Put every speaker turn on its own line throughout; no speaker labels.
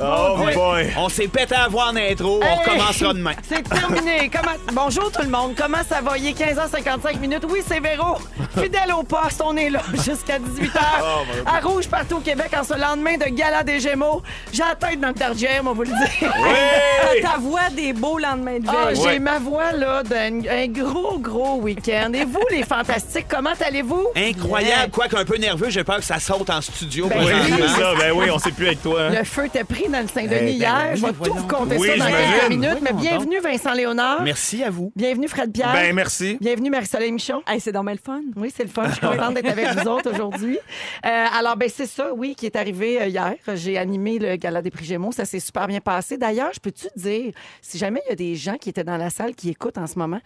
Oh boy.
On s'est pété à voir en intro, on recommencera demain.
C'est terminé. Comment... Bonjour tout le monde. Comment ça va? Il est 15h55 minutes. Oui, c'est Véro. Fidèle au poste, on est là jusqu'à 18h.
Oh,
à Rouge, partout au Québec, en ce lendemain de Gala des Gémeaux. J'ai la tête dans le tardière, on vous le dire.
Oui!
Ta voix des beaux lendemains de
Ah,
veille.
J'ai
Ouais.
ma voix là d'un un gros, gros week-end. Et vous, les fantastiques, comment allez-vous?
Incroyable, quoique un peu nerveux, j'ai peur que ça saute en studio.
Ben
Oui, ça. Ben oui, on sait plus avec toi. hein.
Le feu était pris dans le Saint-Denis
Eh ben
hier. Je vais tout vous compter
Oui,
ça dans quelques minutes. Mais bienvenue, Vincent Léonard.
Merci à vous.
Bienvenue, Fred Pierre.
Ben merci.
Bienvenue, Marie-Soleil Michon.
Hey, c'est dommage le fun.
Oui, c'est le fun. Je suis contente d'être avec vous autres aujourd'hui. Euh, alors, ben c'est ça, oui, qui est arrivé euh, hier. J'ai animé le Gala des prix Gémeaux. Ça s'est super bien passé. D'ailleurs, je peux-tu te dire, si jamais il y a des gens qui étaient dans la salle qui écoutent en ce moment,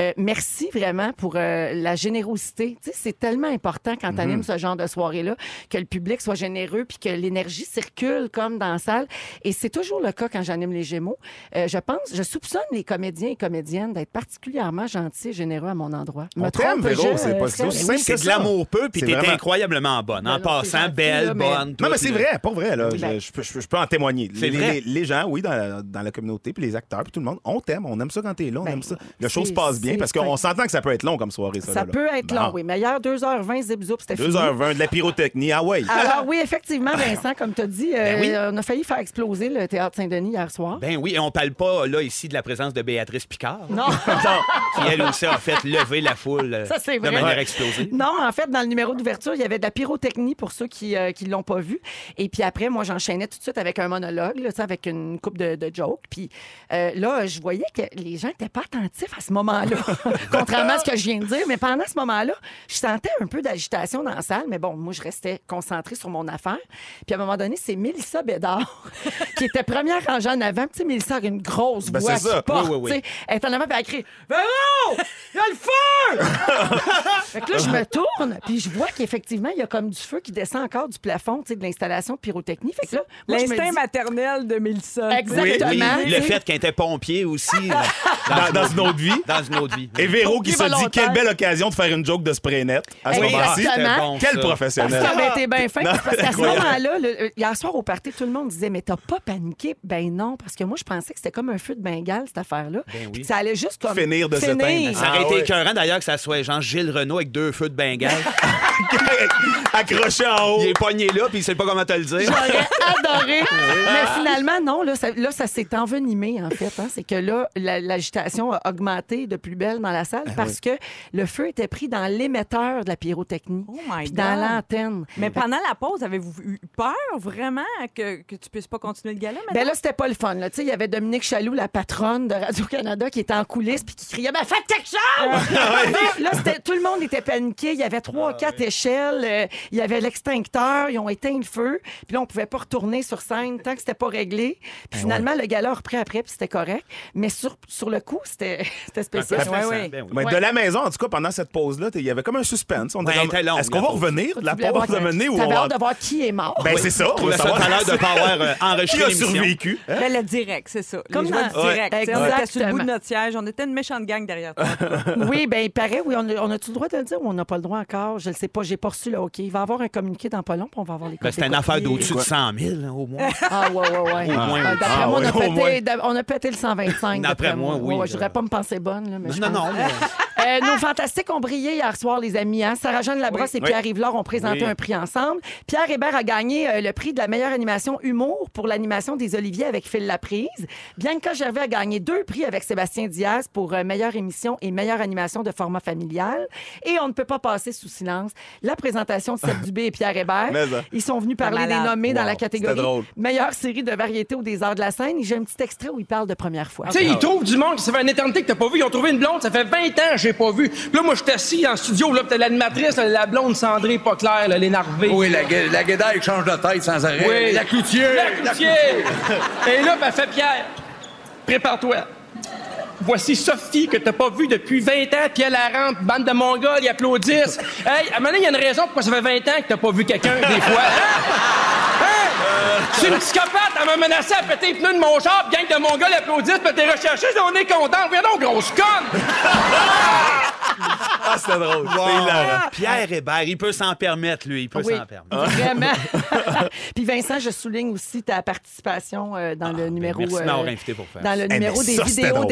euh, merci vraiment pour euh, la générosité. Tu sais, c'est tellement important quand tu animes ce genre de soirée-là que le public soit généreux puis que l'énergie circule comme dans la salle. Et c'est toujours le cas quand j'anime les Gémeaux. Je pense, je soupçonne les comédiens et comédiennes d'être particulièrement gentils et généreux à mon endroit.
On
Me
t'aime,
trompe-je,
Véro, c'est pas
euh,
si
Fred?
aussi simple
C'est
que
de l'amour peu, puis
C'est
t'es
vraiment-
incroyablement bonne. En
c'est
passant,
gentil,
belle, bonne.
Non, mais c'est vrai, pas vrai. Là. Je, je peux- je peux- je peux en témoigner.
C'est
Les,
vrai.
les- les gens, oui, dans la, dans la communauté, puis les acteurs, puis tout le monde, on t'aime, on aime ça quand t'es là, on
Ben,
aime ça. Le show
c'est-
se passe bien
c'est
parce qu'on s'entend que ça peut être long comme soirée, ça.
Ça
là, là.
peut être long, oui. Mais hier, 2h20, zip zoup, c'était fini.
2h20, de la pyrotechnie, ah ouais.
Alors oui, effectivement, Vincent, comme tu as dit, euh,
Ben oui.
on a failli faire exploser le Théâtre Saint-Denis hier soir.
Ben oui, et on parle pas là ici de la présence de Béatrice Picard,
non,
qui elle aussi a fait lever la foule euh,
Ça, c'est
de
vrai.
manière
Non, en fait, dans le numéro d'ouverture, il y avait de la pyrotechnie pour ceux qui ne l'ont pas vu. Et puis après, moi, j'enchaînais tout de suite avec un monologue, là, avec une coupe de, de jokes. Puis euh, là, je voyais que les gens n'étaient pas attentifs à ce moment-là, contrairement à ce que je viens de dire. Mais pendant ce moment-là, je sentais un peu d'agitation dans la salle. Mais bon, moi, je restais concentrée sur mon affaire. Puis à un moment donné, c'est Mélissa Bédard qui était première rangée en avant. Tu sais, Mélissa a une grosse
Ben,
voix
c'est ça.
qui porte.
Oui, oui, oui.
tu sais. Elle est en avant, puis elle crie « Véro! Il y a le feu! » que là, je me tourne, puis je vois qu'effectivement, il y a comme du feu qui descend encore du plafond, tu sais, de l'installation de pyrotechnie. Fait que là, moi, je me
L'instinct
dis-
maternel de Mélissa.
Exactement.
Oui, oui,
tu
le fait qu'elle était pompier aussi.
Dans, dans une autre vie.
Dans une autre vie.
Et Véro qui se dit
volontaire.
quelle belle occasion de faire une joke de spray net à ce
Oui,
moment-ci.
exactement.
c'était bon,
Quel
ça.
Parce
professionnel.
qu'elle avait été bien fin.
Non,
Parce qu'à ce moment-là, le- euh, hier soir au party, tout le monde disait Mais t'as pas paniqué? Ben non, parce que moi, je pensais que c'était comme un feu de Bengale, cette affaire-là.
Ben
Ça allait juste comme.
Finir de s'éteindre.
Ça aurait
Ah
été
ouais.
écœurant d'ailleurs que ça soit genre Gilles Renault avec deux feux de Bengale.
Accroché en haut.
il est pogné là, puis il sait pas comment te le dire.
J'aurais adoré. Mais finalement, non, là, ça, là, ça s'est envenimé, en fait. hein. C'est que là, la- l'agitation a augmenté de plus belle dans la salle parce que le feu était pris dans l'émetteur de la pyrotechnie.
Oh my
puis dans
God.
l'antenne.
Mais pendant la pause, avez-vous eu peur vraiment que, que tu puisses pas continuer le gala maintenant?
Ben là, c'était pas le fun. là. Tu sais, Il y avait Dominique Chaloux, la patronne de Radio-Canada, qui était en coulisses puis qui criait Ben, faites quelque chose! là, c'était- tout le monde était paniqué. Il y avait trois, quatre échelles. Euh, il y avait l'extincteur. Ils ont éteint le feu. Puis là, on pouvait pas retourner sur scène tant que c'était pas réglé. Puis finalement, le gala a repris après, puis c'était correct. Mais sur, sur le coup, c'était spécial. Ouais, ouais.
ben oui.
Mais
Ouais.
de la maison, en tout cas, pendant cette pause-là, il y avait comme un suspense. On était comme, Est-ce qu'on
la
va revenir? De la
voir
de mener ou on va...
hâte de voir qui est mort.
Ben, c'est ça. On savoir
l'heure de pas avoir euh, enregistré
qui a survécu. Hein?
Ben, le direct, c'est ça.
Comme
direct. On était sur le bout de notre siège. On était une méchante gang derrière toi.
Oui, bien, il paraît, oui. On a- on a-tu le droit de le dire ou on n'a pas le droit encore? Je ne sais pas. J'ai pas reçu le OK. Il va y avoir un communiqué dans pas long, puis on va avoir les
Ben, C'était une affaire d'au-dessus de 100 000, hein, au moins.
Ah, ouais, ouais, ouais.
Au moins,
Ah. D'après
Ah,
moi, on, a pété,
moins.
d'a- on a pété le 125.
D'après moi, oui.
Ouais, je voudrais pas me penser bonne. Là, mais je
Non, non, mais-
Euh, nos fantastiques ont brillé hier soir, les amis. Hein? Sarah-Jeanne Labrosse et
Oui.
Pierre Rivlard ont présenté
Oui.
un prix ensemble. Pierre Hébert a gagné euh, le prix de la meilleure animation humour pour l'animation des Oliviers avec Phil Laprise. Bianca Gervais a gagné deux prix avec Sébastien Diaz pour euh, meilleure émission et meilleure animation de format familial. Et on ne peut pas passer sous silence la présentation de Seb Dubé et Pierre Hébert.
Mais, hein.
Ils sont venus parler des nommés dans la catégorie meilleure série de variété ou des arts de la scène. Et J'ai un petit extrait où ils parlent de première fois.
Tu sais, ils trouvent du monde, ça fait une éternité que t'as pas vu. Ils ont trouvé une blonde, ça fait 20 ans que j'ai pas vu. Puis là, moi, je suis assis en studio, là, t'as l'animatrice, la blonde cendrée, pas claire, là, l'énervée.
Oui, la, la guédaille change de tête sans arrêt.
Oui.
La cloutier.
La cloutier! Et là, ben, fait Pierre, prépare-toi. Voici Sophie que t'as pas vue depuis 20 ans, puis elle, elle rentre, bande de mongols, ils applaudissent. Hey, à un moment donné, il y a une raison pourquoi ça fait 20 ans que t'as pas vu quelqu'un, des fois. Hein? Hein? C'est une psychopathe, elle m'a menacé à péter les pneus de mon char, puis gang de mongols applaudissent, puis t'es recherché, on est content. Viens donc, grosse conne!
Ah, c'était drôle. C'était hilarant.
Pierre Hébert, il peut s'en permettre, lui. Il peut
Oui.
s'en permettre.
Vraiment. Puis Vincent, je souligne aussi ta participation euh, dans le numéro euh,
invité pour faire
dans le numéro des vidéos
drôle.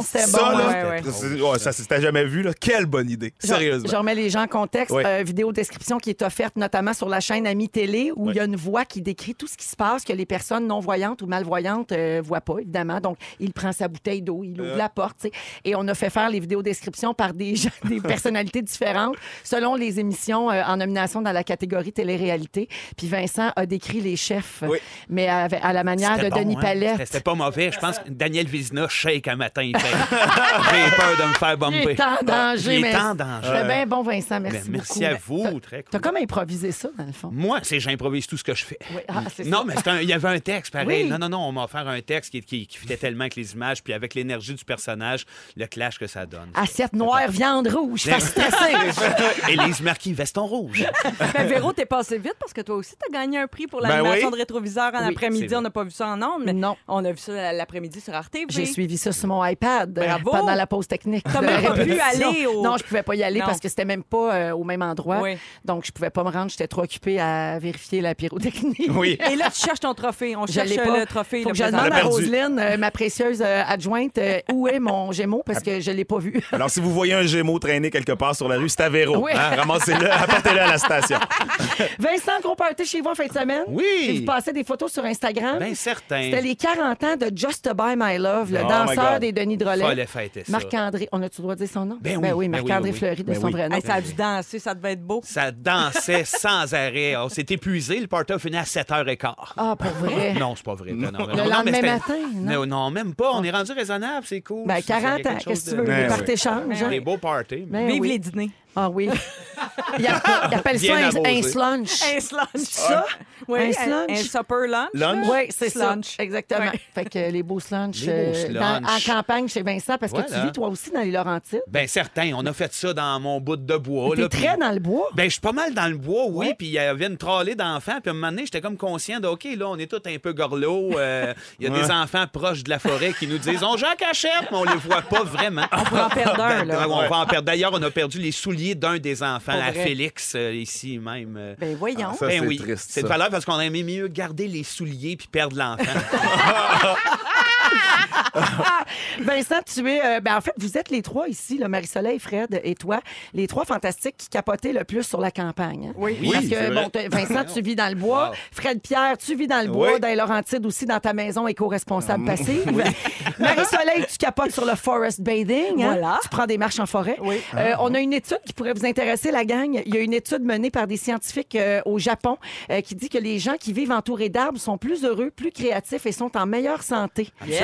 Ça,
C'était
Ça,
bon.
là,
ouais, ouais.
c'est- ouais, ça, jamais vu, là, quelle bonne idée.
Je-
Sérieusement.
Je remets les gens en contexte.
Oui.
Euh, vidéo description qui est offerte notamment sur la chaîne Ami Télé où il y a une voix qui décrit tout ce qui se passe que les personnes non-voyantes ou malvoyantes ne voient pas, évidemment. Donc, il prend sa bouteille d'eau, il ouvre la porte. tu sais. Et on a fait faire les vidéos descriptions par des gens, des personnalités différentes selon les émissions euh, en nomination dans la catégorie télé-réalité. Puis Vincent a décrit les chefs,
Oui.
mais à la manière de
C'était bon,
Denis
hein?
Palette.
C'était- C'était pas mauvais. Je pense que Daniel Vizina shake matin. Il fait J'ai peur de me faire
Il
bomber.
est en danger,
Il est
mais
en danger.
C'était bien bon, Vincent. Merci
Ben, merci
beaucoup.
à vous. Très cool.
T'as comme improvisé ça, dans le fond.
Moi, c'est j'improvise tout ce que je fais.
Oui, ah, c'est
Non,
ça.
mais c'est un- il y avait un texte pareil.
Oui.
Non, non, non, on m'a offert un texte qui, qui, qui fitait tellement avec les images, puis avec l'énergie du personnage, le clash que ça donne.
Assiette noire, viande rouge, stressée.
Élise Marquis, veston rouge.
Ben, Véro, t'es passé vite parce que toi aussi, t'as gagné un prix pour
Ben
l'animation
oui.
de rétroviseur en
Oui,
après-midi.
c'est
On n'a pas vu ça en ondes, mais
Non.
on a vu ça l'après-midi sur Arte.
J'ai suivi ça sur mon iPad euh,
Bravo.
pendant la pause technique.
Pas pu aller au-
Non, je pouvais pas y aller
Non.
parce que c'était même pas euh, au même endroit.
Oui.
Donc, je pouvais pas me rendre. J'étais trop occupée à vérifier la pyrotechnie.
Oui.
Et là, tu cherches ton trophée. On
Je
cherche
pas.
le trophée.
Faut
le
que je demande à. Roselyne, euh, ma précieuse euh, adjointe, euh, où est mon Gémeaux parce que je l'ai pas vu.
Alors, si vous voyez un gémeau traîner quelque part sur la rue, c'est à Véro.
Oui.
Hein? Ramassez-le, apportez-le à la station.
Vincent, gros party chez vous en fin de semaine?
Oui.
J'ai vu passer des photos sur Instagram?
Bien certain.
C'était les 40 ans de Just to Buy My Love, le
Oh
danseur
God.
Des Denis Drolet. Marc-André, on a-tu le droit de dire son nom?
Ben oui, ben oui,
Marc-André
oui, oui.
Fleury de
Ben
son
oui.
vrai nom.
Hey, ça a dû danser, ça devait être beau.
Ça dansait sans arrêt. On s'est épuisé. Le party a fini à 7h15.
Ah, pour vrai?
Non, c'est pas vrai. Non, non,
Le
non,
lendemain matin, non?
Non, non, même pas. On est rendu raisonnable, c'est cool.
Ben,
C'est-
40
il y a
ans, qu'est-ce que tu veux?
Ben
Les parties changent. hein?
Des beaux parties.
Ben
Vive les dîners.
Ah oui. Il a- il appelle ça
Bien
un, slunch.
Un slunch.
Ça?
Oui,
Un
un,
slunch?
un supper lunch.
Lunch?
Oui, c'est ça. Exactement.
Ouais.
Fait que les beaux slunchs,
Les beaux
euh, en campagne chez Vincent, parce que tu vis toi aussi dans les Laurentides.
Ben certain, on a fait ça dans mon bout de bois.
T'es très dans le bois.
Ben, je suis pas mal dans le bois, oui. Puis il y avait une trollée d'enfants. Puis à un moment donné, j'étais comme conscient de, OK, là, on est tous un peu gorlots. euh, Il y a des enfants proches de la forêt qui nous disent, on joue à cachette, mais on les voit pas vraiment.
On pourrait en perdre un, là.
On va en perdre. D'ailleurs, on a perdu les souliers d'un des enfants, à. Félix, euh, ici même. euh.
Ben voyons.
Ah, ça,
Ben
c'est
oui,
triste,
c'est de valeur parce qu'on aimait mieux garder les souliers puis perdre l'enfant.
Vincent, tu es. euh, ben, en fait, vous êtes les trois ici, Marie-Soleil, Fred et toi, les trois fantastiques qui capotaient le plus sur la campagne. hein.
Oui.
Parce
Oui,
que, bon, t'as- Vincent, tu vis dans le bois.
Wow.
Fred Pierre, tu vis dans le bois.
Oui.
Dans les Laurentides aussi, dans ta maison éco-responsable passive. Marie-Soleil, tu capotes sur le forest bathing. hein?
Voilà.
Tu prends des marches en forêt.
Oui.
Euh, on a une étude qui pourrait vous intéresser, la gang. Il y a une étude menée par des scientifiques euh, au Japon euh, qui dit que les gens qui vivent entourés d'arbres sont plus heureux, plus créatifs et sont en meilleure santé.
Depuis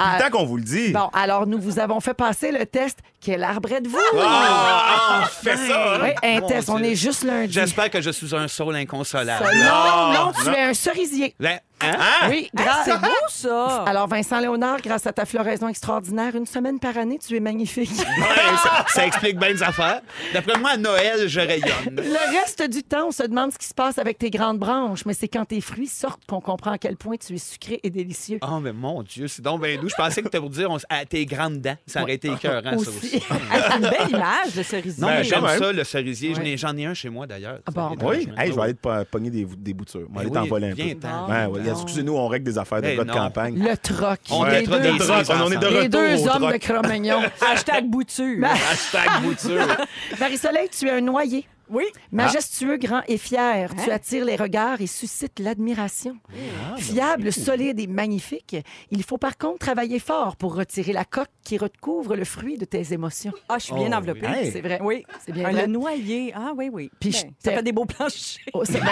Ah,
le temps qu'on vous le dit.
Bon, alors nous vous avons fait passer le test. Quel arbre êtes-vous?
Ah, on fait ça!
Oui, un
Mon
test. On
Dieu.
est juste lundi.
J'espère que je suis un saule inconsolable.
Non, non,
Non,
tu
non.
es un cerisier.
Ben, hein?
Oui,
Ah,
grâce.
c'est beau, ça.
Alors, Vincent Léonard, grâce à ta floraison extraordinaire, une semaine par année, tu es magnifique.
Ouais, ça, ça explique bien des affaires. D'après moi, à Noël, je rayonne.
Le reste du temps, on se demande ce qui se passe avec tes grandes branches, mais c'est quand tes fruits sortent qu'on comprend à quel point tu es sucré et délicieux.
Oh, mais mon Dieu, c'est donc bien doux. Je pensais que tu pour dire on s- à tes grandes dents. Ça aurait été écœurant, ça
Aussi.
aussi.
Hey, c'est une belle image de cerisier.
Non,
Ben,
mais j'aime ça, le cerisier.
Ouais.
J'en ai un chez moi, d'ailleurs.
Ah bon,
Oui, hey, je vais aller te po- pogner des, des boutures. On va
Ben
aller t'en
oui,
voler un peu. Ben, ouais, Excusez-nous, on règle des affaires de
Ben
gars de campagne.
Le troc.
On
les
mettra
deux,
des
Le troc, on, on est de
les
retour
deux hommes de Cro-Magnon.
Hashtag bouture.
Hashtag bouture.
Marie-Soleil, tu es un noyer.
Oui.
Majestueux, grand et fier, tu
Hein?
attires les regards et suscites l'admiration.
Ah, ben
Fiable, solide et magnifique, il faut par contre travailler fort pour retirer la coque qui recouvre le fruit de tes émotions.
Ah, je suis bien
Oh,
enveloppée.
oui. Hey.
C'est vrai.
Oui.
C'est bien
Un
vrai.
le noyer. Ah, oui, oui.
Puis
Ben,
je
ça fait des beaux planchers.
Oh, c'est ben,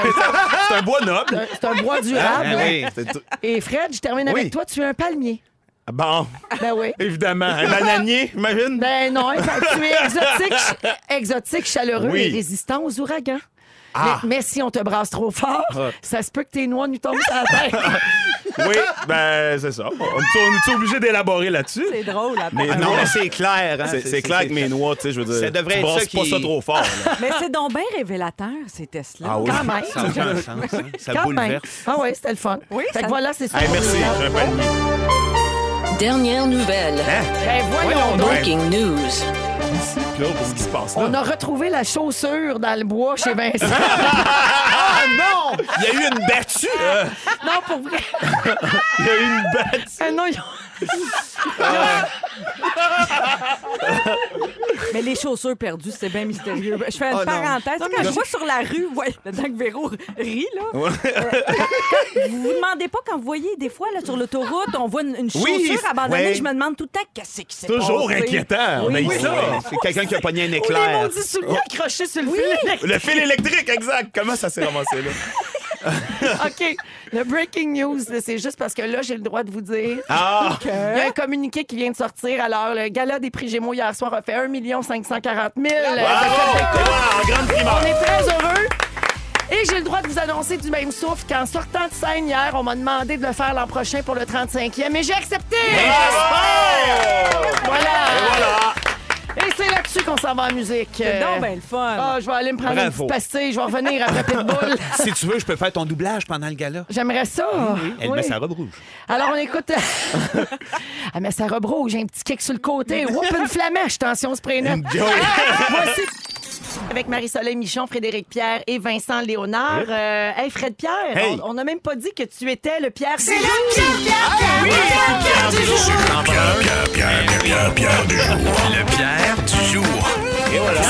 C'est un bois noble.
c'est un bois durable.
Ah, oui.
C'est
Et Fred, je termine
Oui.
avec toi, tu es un palmier.
Bon,
Ben oui.
évidemment. Un bananier, imagine?
Ben non, tu es exotique, exotique, chaleureux
Oui.
et résistant aux ouragans.
Ah.
Mais, mais si on te brasse trop fort,
Ah.
ça se peut que tes noix nous tombent sur la tête.
Oui, ben c'est ça. On, on est obligé d'élaborer là-dessus.
C'est drôle. là.
Mais non,
c'est clair. hein.
c'est c'est clair que mes noix, tu sais, je veux dire.
Ça devrait
tu
être ça
pas ça trop fort. là.
Mais c'est donc bien révélateur, ces tests-là.
Ah oui.
Quand même.
Ça hein. Ça
Quand même.
bouleverse.
Ah oui, c'était le fun.
Oui,
Fait que voilà, c'est ça.
Hey, merci, j'ai un palmier.
Dernière nouvelle.
Hein?
Ben voyons
Voyons
donc.
Breaking news.
ici. Puis là, qu'est-ce qui se passe là?
On a retrouvé la chaussure dans le bois chez Vincent.
Ah non!
Il y a eu une battue.
non, pour vrai.
Il y a eu une bête.
Ah non, ils ont-
Mais les chaussures perdues, c'est bien mystérieux. Je fais une
Oh, non.
parenthèse.
Non,
quand
mais
je vois sur la rue, ouais, le temps que Véro rit, là. euh, quand- vous vous demandez pas quand vous voyez des fois là, sur l'autoroute, on voit une, une chaussure
Oui,
abandonnée,
ouais.
je me demande tout le temps qu'est-ce qui s'est passé?
Toujours inquiétant. On a eu
Oui,
ça.
C'est quelqu'un qui a pogné un
Ou les
éclair.
maudits souliers accrochés sur le fil.
Le fil électrique, exact. Comment ça s'est ramassé là?
OK. Le breaking news, c'est juste parce que là, j'ai le droit de vous dire.
Ah!
Il y a un communiqué qui vient de sortir. Alors, le gala des prix Gémeaux hier soir a fait 1 540 000 euh, de
Bravo!
codes d'écoute.
En grande primeur.
On est très heureux. Et j'ai le droit de vous annoncer du même souffle qu'en sortant de scène hier, on m'a demandé de le faire l'an prochain pour le 35e et j'ai accepté!
Bravo!
Voilà!
Et voilà!
Et c'est là-dessus qu'on s'en va en musique.
C'est donc ben le fun.
Ah, je vais aller me prendre
Bravo.
une petite pastille. Je vais revenir après Pitbull.
Si tu veux, je peux faire ton doublage pendant le gala.
J'aimerais ça.
Elle
Oui.
met sa robe rouge.
Alors, on écoute. Elle met sa robe rouge, un petit kick sur le côté. Whoop, une flamèche. Tension, spray net. Voici. Avec Marie-Soleil Michon, Frédéric Pierre et Vincent Léonard. Euh, hey, Fred Pierre,
Hey.
on n'a même pas dit que tu étais le Pierre. C'est
Le Pierre du jour.
Et voilà.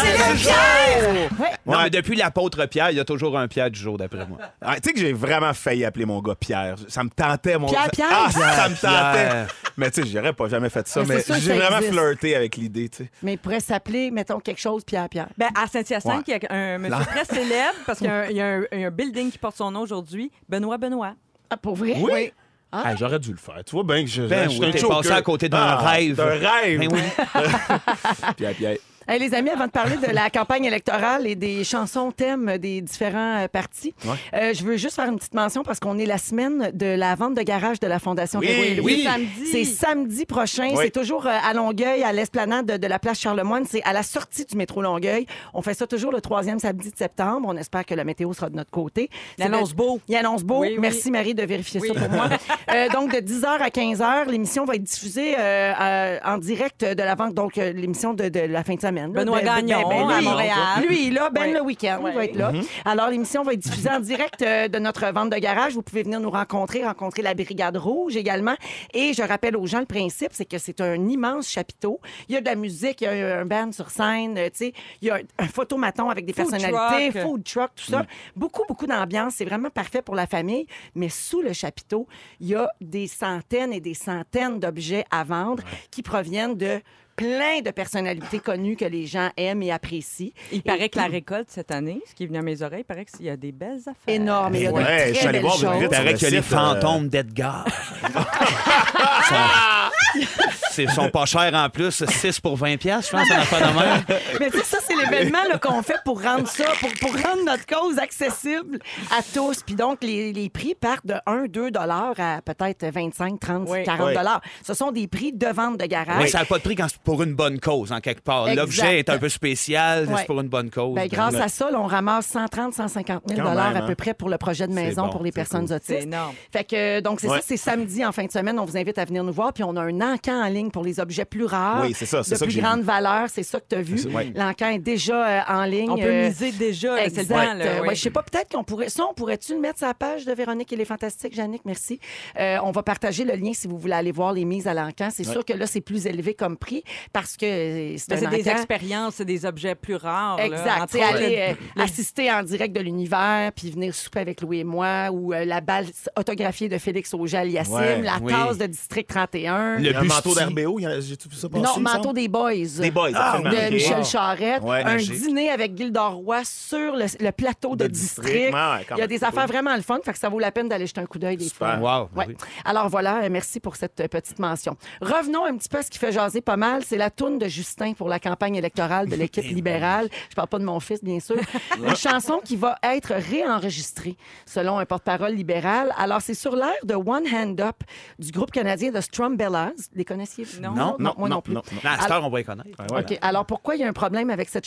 Non,
Ouais.
mais depuis l'apôtre Pierre, il y a toujours un Pierre du jour, d'après moi.
Ah, tu sais que j'ai vraiment failli appeler mon gars Pierre. Ça me tentait, mon
Pierre,
ça-
Pierre?
Ah, ça me tentait.
Pierre.
Mais tu sais, j'aurais pas jamais fait ça.
Mais c'est
Mais
sûr que
j'ai
ça
vraiment
existe.
flirté avec l'idée, tu sais.
Mais il pourrait s'appeler, mettons, quelque chose Pierre Pierre.
Ben, à Saint-Hyacinthe,
Ouais.
il y a un monsieur très célèbre parce qu'il y a un, il y a un- il y a un building qui porte son nom aujourd'hui, Benoît Benoît.
Ah, pour vrai?
Oui. Ah, j'aurais dû le faire. Tu vois bien que je,
Ben
je suis
oui,
un
t'es
choker.
passé à côté d'un
Ah,
rêve.
D'un rêve.
Ben oui.
Pierre, Pierre.
Hey, les amis, avant de parler de la campagne électorale et des chansons thèmes des différents euh, partis,
Ouais.
euh, je veux juste faire une petite mention parce qu'on est la semaine de la vente de garage de la Fondation
Oui,
Véro et Louis.
oui.
Samedi.
C'est samedi prochain.
Oui.
C'est toujours euh, à Longueuil, à l'esplanade de, de la place Charlemagne. C'est à la sortie du métro Longueuil. On fait ça toujours le troisième samedi de septembre. On espère que la météo sera de notre côté.
Il annonce beau.
Il annonce beau.
Oui, oui.
Merci, Marie, de vérifier
Oui.
ça pour moi. Euh, donc, de 10h à 15h, l'émission va être diffusée euh, euh, en direct de la vente. Donc, euh, l'émission de, de la fin de semaine.
Benoît
Ben, ben,
Gagnon,
ben,
à
lui,
Montréal.
Lui, là, Ben le week-end, il va être là. Alors, l'émission va être diffusée en direct euh, de notre vente de garage. Vous pouvez venir nous rencontrer, rencontrer la Brigade Rouge également. Et je rappelle aux gens, le principe, c'est que c'est un immense chapiteau. Il y a de la musique, il y a un band sur scène, euh, tu sais, il y a un, un photomaton avec des
Food
personnalités,
truck.
food truck, tout ça. Beaucoup, beaucoup d'ambiance. C'est vraiment parfait pour la famille. Mais sous le chapiteau, il y a des centaines et des centaines d'objets à vendre qui proviennent de plein de personnalités connues que les gens aiment et apprécient.
Il paraît que la récolte cette année, ce qui est venu à mes oreilles, il paraît qu'il y a des belles affaires.
Énorme. Il y a
Ouais,
très
je suis allé
belles
voir
choses.
Il paraît
sur
qu'il y a
le
les
euh,
fantômes d'Edgar. Ils sont pas chers en plus, 6 pour 20 pièces, je pense, on a pas de même.
Mais ça, c'est l'événement là, qu'on fait pour rendre ça, pour, pour rendre notre cause accessible à tous. Puis donc, les, les prix partent de 1, 2 dollars à peut-être 25, 30,
Oui.
40
Oui.
dollars. Ce sont des prix de vente de garage.
Mais ça n'a pas de prix quand c'est pour une bonne cause, en quelque part.
Exact.
L'objet est un peu spécial,
Ouais.
c'est pour une bonne cause.
Ben, grâce à ça, là, on ramasse 130, 150 000
Quand même,
à peu
hein.
près pour le projet de maison
bon,
pour les
c'est
personnes
cool.
C'est
autistes.
énorme.
Fait que, donc, c'est
Ouais.
ça, c'est samedi en fin de semaine. On vous invite à venir nous voir. Puis on a un encan en ligne pour les objets plus rares.
Oui, c'est ça, c'est
De
ça que
plus
j'ai
grande
vu.
valeur. C'est ça que tu as vu.
C'est ouais.
L'encan est déjà euh, en ligne.
On peut
Euh,
miser déjà, là, c'est le temps. là, oui.
ouais, je sais pas, peut-être qu'on pourrait. Ça, on pourrait-tu le mettre sur la page de Véronique et les Fantastiques, Jannick? Merci. Euh, on va partager le lien si vous voulez aller voir les mises à l'encan. C'est sûr que là, c'est plus élevé comme prix parce que c'est
c'est des expériences, c'est des objets plus rares. là.
Exact.
Autres,
aller
le-
euh,
le-
assister en direct de l'univers, puis venir souper avec Louis et moi, ou euh, la balle autographiée de Félix Auger-Aliassime,
Ouais,
la
oui.
tasse de District 31.
Le
manteau d'RBO, j'ai-tu vu ça passer,
non, manteau des boys.
Des boys, absolument.
De. Michel Charette.
Ouais,
un dîner avec Gilda Roy sur le, le plateau de,
De
District.
District. Ouais, ouais,
Il y a des affaires
cool.
vraiment le fun, fait que ça vaut la peine d'aller jeter un coup d'œil des
Super.
fois.
Wow,
Ouais.
oui.
Alors voilà, euh, merci pour cette euh, petite mention. Revenons un petit peu à ce qui fait jaser pas mal. C'est la toune de Justin pour la campagne électorale de l'équipe libérale. Je parle pas de mon fils, bien sûr. Une chanson qui va être réenregistrée selon un porte-parole libéral. Alors, c'est sur l'air de One Hand Up du groupe canadien de Strumbellas. Les connaissiez-vous?
Non.
Non, non,
moi non,
non,
plus.
non, non.
Non, à cette heure, on va y connaître.
Ah, voilà.
OK. Alors, pourquoi il y a un problème avec cette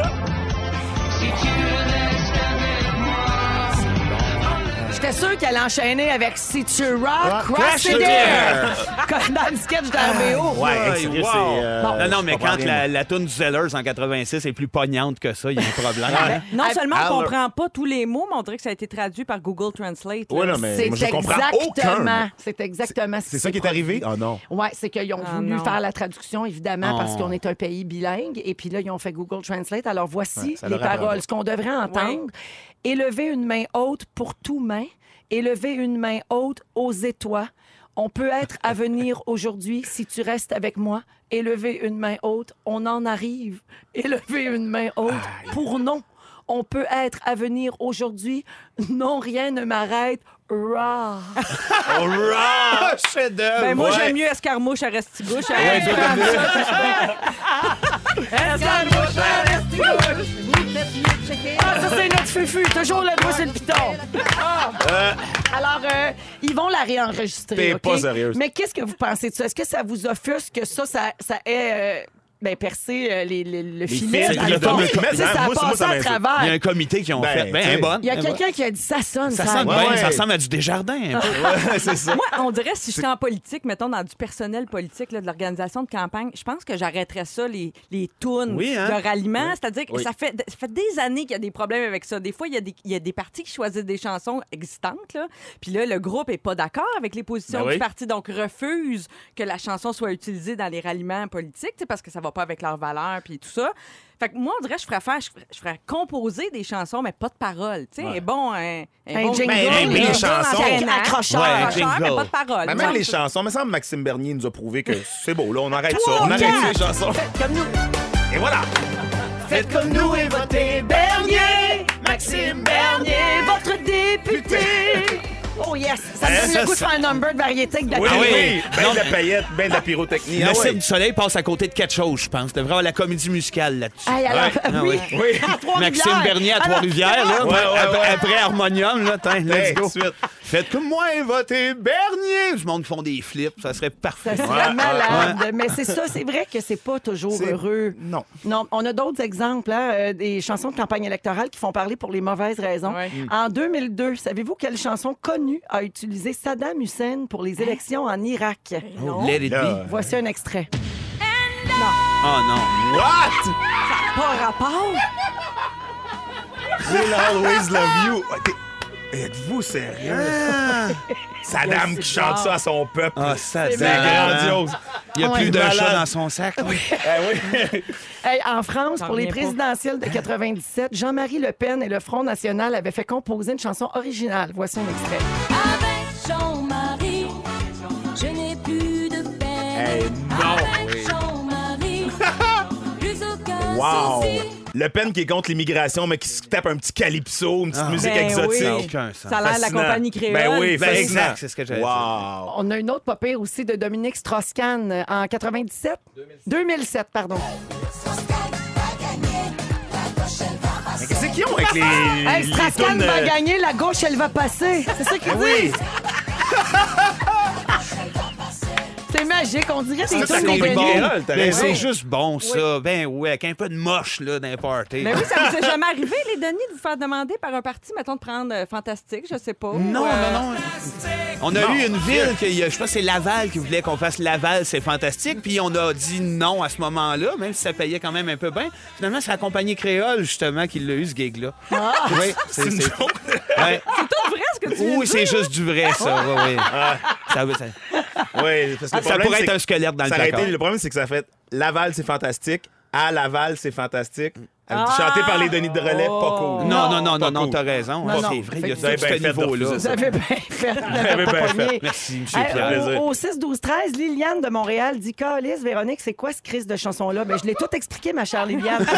OK.
sûr qu'elle enchaînait avec Si tu rock,
Ah, crash
it
it
there! Comme dans le sketch d'RBO.
Ouais,
wow.
c'est, euh,
non, non, mais quand la, la toune du Zellers en 86 est plus pognante que ça, il y a un problème.
Non
Ah,
seulement on
alors-
comprend pas tous les mots, mais on dirait que ça a été traduit par Google Translate.
Ouais, non, mais
C'est
moi, je comprends aucun.
exactement, c'est exactement ce
C'est
qui
ça qui est arrivé? Oh non.
Oui, c'est qu'ils ont
Ah,
voulu
non.
faire la traduction, évidemment, parce qu'on est un pays bilingue. Et puis là, ils ont fait Google Translate. Alors, voici les paroles. Ce qu'on devrait entendre. Élever une main haute pour tout main. Élever une main haute étoiles. On peut être à venir aujourd'hui si tu restes avec moi. Élever une main haute, on en arrive. Élever une main haute pour non. On peut être à venir aujourd'hui. Non, rien ne m'arrête. Rah.
Hurrah! Chef-d'œuvre!
Ben, moi,
Ouais.
j'aime mieux escarmouche à restigouche.
Ouais,
à-
toi, t'aimes mieux.
Ah, ça, c'est notre fufu. Toujours le doigt sur le piton. Ah. Alors, euh, ils vont la réenregistrer.
T'es pas sérieuse.
Mais qu'est-ce que vous pensez de ça? Est-ce que ça vous offusque que ça, ça, ça euh, ben, percé euh, les, les- le filet?
fils,
dans
le
le fond?
fameux
Tu sais,
commerce.
ça a
Moi, ça- moi,
passé
ça
à.
Il y a un comité qui ont
Ben,
fait. Ben,
tu sais.
elle est bonne.
Il y a quelqu'un qui a dit ça sonne.
Ça
ça
sonne bien,
Ouais.
ça ressemble à du Desjardins. un peu.
Ouais, c'est ça.
Moi, on dirait si j'étais en politique, mettons dans du personnel politique, là, de l'organisation de campagne, je pense que j'arrêterais ça, les, les tunes
Oui, hein?
de ralliement. C'est-à-dire que
Oui.
ça, fait, ça fait des années qu'il y a des problèmes avec ça. Des fois, il y, a des, il y a des partis qui choisissent des chansons existantes, là. puis là, le groupe est pas d'accord avec les positions
Ben oui.
du parti, donc refuse que la chanson soit utilisée dans les ralliements politiques, tu sais, parce que ça va pas avec leurs valeurs, puis tout ça. Fait que moi, on dirait que je ferais faire, je ferais, je ferais composer des chansons, mais pas de paroles. Tu sais, un bon, un,
Un
bon
jingle,
Ben,
là.
mais les
jingle
chansons-.
Accrocheur.
Ouais, un
Accrocheur, mais pas de paroles.
Mais
Moi,
même les chansons, il me semble Maxime Bernier nous a prouvé que c'est beau, là, on arrête ça. On arrête ces chansons.
Comme nous.
Et voilà!
Faites comme nous et votez Bernier, Maxime Bernier, votre député. Oh yes! Ça me
Hein,
donne le goût de faire un number de variété avec de la
Oui,
Ah oui.
Ben de la paillette, ben de la pyrotechnie.
Le
Ah
Cirque du Soleil passe à côté de quelque chose, je pense. Devrait avoir la comédie musicale là-dessus.
Hey, alors,
Ouais.
Ah
oui.
oui.
Oui.
À Trois-Rivières.
Maxime Bernier à
Alors,
Trois-Rivières, là.
Ouais, ouais,
après,
ouais.
après Harmonium, là. Tiens, let's
Hey,
go.
suite.
Faites comme moi et votez Bernier. Du monde font des flips, ça serait parfait.
Ça serait malade. Mais c'est ça, c'est vrai que c'est pas toujours
C'est-
heureux.
Non.
Non, on a d'autres exemples, hein, euh, des chansons de campagne électorale qui font parler pour les mauvaises raisons.
Ouais.
En 2002, savez-vous quelle chanson connue a utilisé Saddam Hussein pour les élections en Irak?
Oh, let it be.
Voici un extrait.
Oh non.
What?
Pas rapport.
We'll always love you. T'es- Êtes-vous sérieux? Saddam qui chante ça à son peuple.
Ah, ça,
c'est grandiose.
Il y a
Ouais.
plus d'un
Malade.
chat dans son sac.
Ah oui.
Hey, en France, pour les
reviens pas.
présidentielles de 97, Jean-Marie Le Pen et le Front national avaient fait composer une chanson originale. Voici un extrait.
Avec Jean-Marie, je n'ai plus de peine.
Hey, non.
Avec Jean-Marie, plus aucun
Wow!
souci.
Le Pen qui est contre l'immigration, mais qui se tape un petit calypso, une petite musique
Ben
exotique.
oui.
Ça n'a aucun sens.
Ça a l'air de la compagnie créole.
Ben oui,
Ben, exact, c'est ce que j'allais dire.
wow.
On a une autre pas pire aussi de Dominique Strauss-Kahn euh, en 97? 2007, pardon.
Mais qu'est-ce qu'ils ont avec les.
Hey,
les
Strauss-Kahn
tunes,
va gagner, la gauche, elle va passer. C'est ça qu'ils
Ben oui!
disent. C'est magique, on dirait des
C'est
trucs
ça,
des
compagnie
Benny.
créole, t'as
Ben, c'est juste bon, ça. Ben ouais, avec un peu de moche, là, les parties.
Mais oui, ça vous est jamais arrivé, les Denis, de vous faire demander par un parti, mettons, de prendre euh, Fantastique, je sais pas.
Non,
ou, euh,
non, non. On a
Non.
eu une ville, que, je pense que c'est Laval qui voulait qu'on fasse Laval, c'est fantastique. Puis on a dit non à ce moment-là, même si ça payait quand même un peu bien. Finalement, c'est la compagnie créole, justement, qui l'a eu, ce gig-là. Oui, c'est
C'est une
ouais.
C'est tout vrai ce que tu viens
Oui, c'est juste du vrai, ça. oui, oui. Ça, ça-
Oui, parce que le
ça
problème,
pourrait être un
que
squelette dans le
ça aurait été-
placard.
Le problème, c'est que ça fait Laval, c'est fantastique. À Laval, c'est fantastique.
Ah!
Chanté par les Denis de relais, pas cool.
Non, non, non,
Pas
non, non,
cool.
t'as raison.
Non, non.
c'est vrai, il y a
Vous avez
tout ce
bien fait de
niveau-là.
refuser
Vous
ça.
avez bien fait. Vous
avez bien fait.
Merci, monsieur
Euh,
Pierre.
plaisir.
au, au 6, 12, 13, Liliane de Montréal dit Calice, Véronique, c'est quoi ce crise de chanson-là? Ben, je l'ai tout expliqué, ma chère Liliane.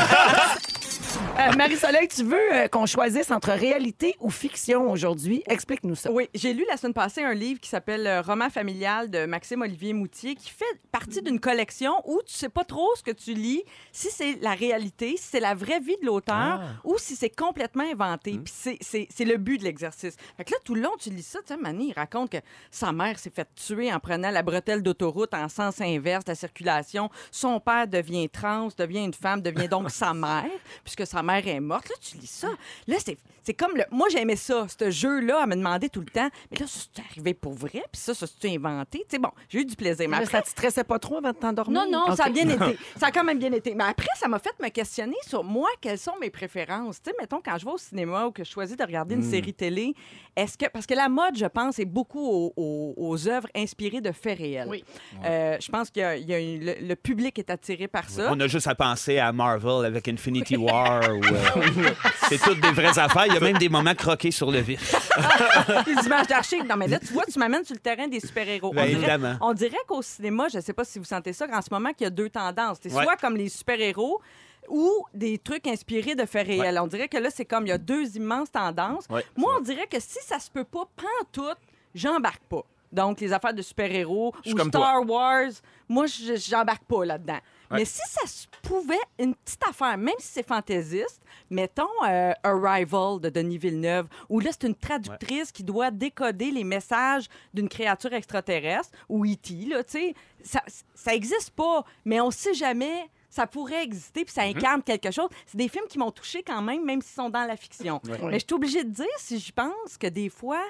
Euh, Marie-Soleil, tu veux euh, qu'on choisisse entre réalité ou fiction aujourd'hui? Explique-nous ça.
Oui, j'ai lu la semaine passée un livre qui s'appelle euh, Roman familial de Maxime Olivier Moutier qui fait partie d'une collection où tu sais pas trop ce que tu lis, si c'est la réalité, si c'est la vraie vie de l'auteur ou si c'est complètement inventé. Puis c'est- le but de l'exercice. Fait que là, tout le long, tu lis ça, tu sais, Mani, il raconte que sa mère s'est fait tuer en prenant la bretelle d'autoroute en sens inverse de la circulation. Son père devient trans, devient une femme, devient donc sa mère, puisque sa mère est morte. Là, tu lis ça. Là, c'est, c'est comme le. Moi, j'aimais ça, ce jeu-là, à me demander tout le temps. Mais là, ça, c'est arrivé pour vrai. Puis ça, ça, c'est inventé. Tu sais, bon, j'ai eu du plaisir. Mais
Mais
après,
ça te stressait pas trop avant de t'endormir?
non, non, ça a bien été. Ça a quand même bien été. Mais après, ça m'a fait me questionner sur moi, quelles sont mes préférences. Tu sais, mettons, quand je vais au cinéma ou que je choisis de regarder une série télé, est-ce que. Parce que la mode, je pense, est beaucoup aux, aux- aux œuvres inspirées de faits réels.
Oui.
Euh, je pense que le, le public est attiré par ça.
On a juste à penser à Marvel avec Infinity War. ou, euh, c'est toutes des vraies affaires. Il y a même des moments croqués sur le vif.
des images d'archives. Non, mais là, tu vois, tu m'amènes sur le terrain des super-héros.
Ben,
on, dirait,
évidemment.
on dirait qu'au cinéma, je ne sais pas si vous sentez ça, qu'en ce moment, qu'il y a deux tendances. C'est
Ouais.
soit comme les super-héros ou des trucs inspirés de faits réels. On dirait que là, c'est comme il y a deux immenses tendances.
Ouais,
Moi, on dirait que si ça se peut pas, pantoute, j'embarque pas. Donc, les affaires de super-héros
Je suis
ou
comme
Star Wars, moi, je- j'embarque pas là-dedans.
Ouais.
Mais si ça se pouvait, une petite affaire, même si c'est fantaisiste, mettons euh, Arrival de Denis Villeneuve, où là, c'est une traductrice qui doit décoder les messages d'une créature extraterrestre, ou E.T., là, tu sais, ça, ça existe pas, mais on sait jamais. Ça pourrait exister, puis ça incarne quelque chose. C'est des films qui m'ont touché quand même, même s'ils sont dans la fiction. Mais je suis obligée de dire, si je pense, que des fois,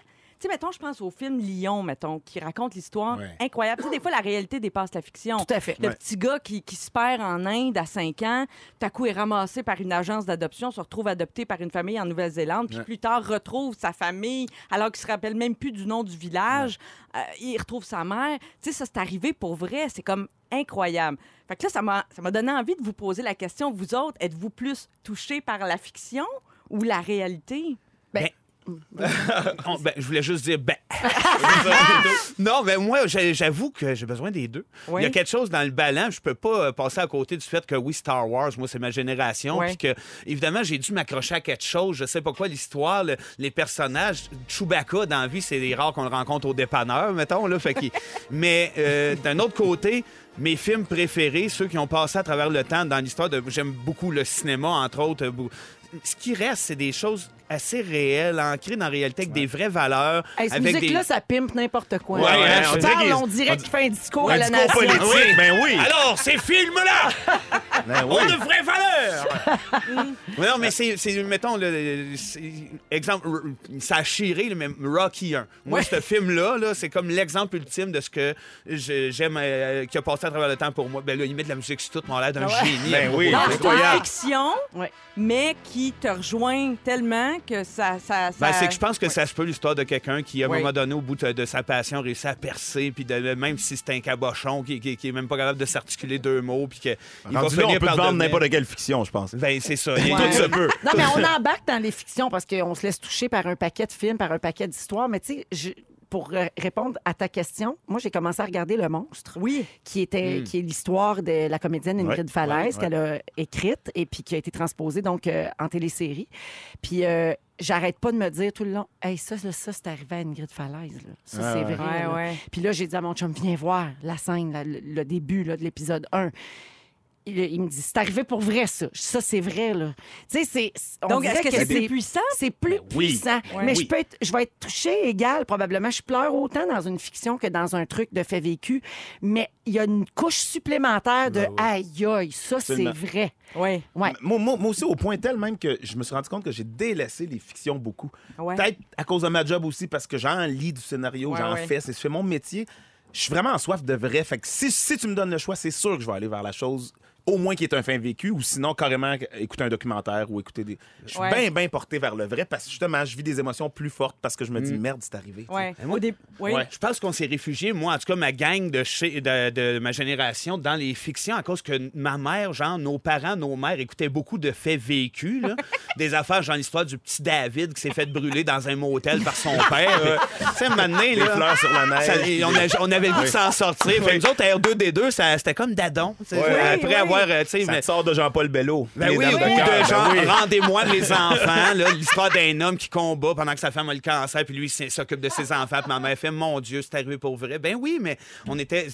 sais, mettons, je pense au film Lyon, mettons, qui raconte l'histoire
Ouais.
incroyable. Tu sais, des fois, la réalité dépasse la fiction.
Tout à fait.
Le
Ouais.
petit gars qui, qui se perd en Inde à 5 ans, tout à coup est ramassé par une agence d'adoption, se retrouve adopté par une famille en Nouvelle-Zélande, puis
Ouais.
plus tard retrouve sa famille alors qu'il se rappelle même plus du nom du village. Euh, il retrouve sa mère. Tu sais, ça, c'est arrivé pour vrai. C'est comme incroyable. Fait que là, ça m'a ça m'a donné envie de vous poser la question, vous autres, êtes-vous plus touchés par la fiction ou la réalité?
On- ben, je voulais juste dire ben. non, mais moi, j'ai- j'avoue que j'ai besoin des deux.
Oui.
Il y a quelque chose dans le ballon. Je peux pas euh, passer à côté du fait que oui, Star Wars, moi, c'est ma génération.
Oui.
Puis que, évidemment, j'ai dû m'accrocher à quelque chose. Je sais pas quoi, l'histoire, le- les personnages. Chewbacca, dans la vie, c'est des rares qu'on le rencontre au dépanneur, mettons. Là, fait mais euh, d'un autre côté, mes films préférés, ceux qui ont passé à travers le temps dans l'histoire de. J'aime beaucoup le cinéma, entre autres. beaucoup- Ce qui reste, c'est des choses assez réelles, ancrées dans la réalité, avec des vraies valeurs.
Hey, cette
avec
musique-là,
des...
ça pimpe n'importe quoi.
Ouais,
on
parle, on dirait qu'il fait un discours à la
discours
nation.
politique,
Oui.
ben oui.
Alors, ces films-là
Ben
ont
oui.
de vraies valeurs! Mais non, mais c'est, mettons, le, exemple, ça a chiré, le même Rocky 1. Moi, ce film-là, là, c'est comme l'exemple ultime de ce que j'aime, euh, qui a passé à travers le temps pour moi. Ben là, il met de la musique sur tout, mon l'air d'un génie.
Ben oui.
C'est une fiction,
Ouais.
mais qui te rejoint tellement que ça... ça, ça...
Ben, c'est que je pense que ça se peut l'histoire de quelqu'un qui, à un moment donné, au bout de, de sa passion, réussit à percer, puis de- même si c'est un cabochon qui, qui, qui est même pas capable de s'articuler deux mots, puis qu'il va
Rendu là, on peut te vendre
devenir-
n'importe quelle fiction, je pense.
Ben, c'est ça. Il y a-
Ouais.
Tout se peut.
Non, mais on embarque dans les fictions parce qu'on se laisse toucher par un paquet de films, par un paquet d'histoires. Mais tu sais, je- pour répondre à ta question, moi, j'ai commencé à regarder Le Monstre.
Oui.
Qui, était, qui est l'histoire de la comédienne Ingrid
Ouais,
Falaise
ouais,
qu'elle a écrite et puis qui a été transposée donc euh, en télésérie. Puis euh, j'arrête pas de me dire tout le long, hey, ça, là, ça, c'est arrivé à Ingrid Falaise. là. Ça,
Ah
c'est vrai.
Ouais,
là.
ouais.
Puis là, j'ai dit à mon chum, viens voir la scène, la- le, le début là, de l'épisode 1. Il, il me dit, c'est arrivé pour vrai, ça. Ça, c'est vrai, là. Tu sais, c'est. on
Donc, est-ce que c'est
c'est
plus puissant?
c'est plus
oui.
puissant.
Ouais.
Mais
Oui.
je peux être, je vais être touchée égale, probablement. Je pleure autant dans une fiction que dans un truc de fait vécu. Mais il y a une couche supplémentaire de aïe aïe, ça, c'est vrai.
Oui.
Ouais.
Moi, moi- moi aussi, au point tel même que je me suis rendu compte que j'ai délaissé les fictions beaucoup.
Ouais.
Peut-être à cause de ma job aussi, parce que j'en lis du scénario,
Ouais,
j'en
ouais.
fais, c'est mon métier. Je suis vraiment en soif de vrai. Fait que si, si tu me donnes le choix, c'est sûr que je vais aller vers la chose au moins qui est un fin vécu, ou sinon carrément écouter un documentaire ou écouter des. Je suis
Ouais.
bien, bien porté vers le vrai parce que justement, je vis des émotions plus fortes parce que je me dis merde, c'est arrivé.
Ouais.
moi-
dé- oui.
Ouais.
Je pense qu'on s'est réfugié, moi, en tout cas, ma gang de, chez, de, de ma génération, dans les fictions, à cause que ma mère, genre, nos parents, nos mères écoutaient beaucoup de faits vécus, là. des affaires, genre l'histoire du petit David qui s'est fait brûler dans un motel par son père. Euh, tu sais, maintenant,
Les
là,
fleurs sur la neige.
ça- on, a- on avait le goût de s'en sortir. Fait nous autres, à R2D2, ça- c'était comme Dadon. Après
Oui,
avoir, euh, tu sais,
Ça
mais-
te sort de Jean-Paul Bello.
ben oui, ou
de. Ben
genre,
oui.
rendez-moi les enfants, l'histoire d'un homme qui combat pendant que sa femme a le cancer, puis lui, il s'occupe de ses enfants, puis ma mère fait, mon Dieu, c'est arrivé pour vrai. Ben oui, mais on était,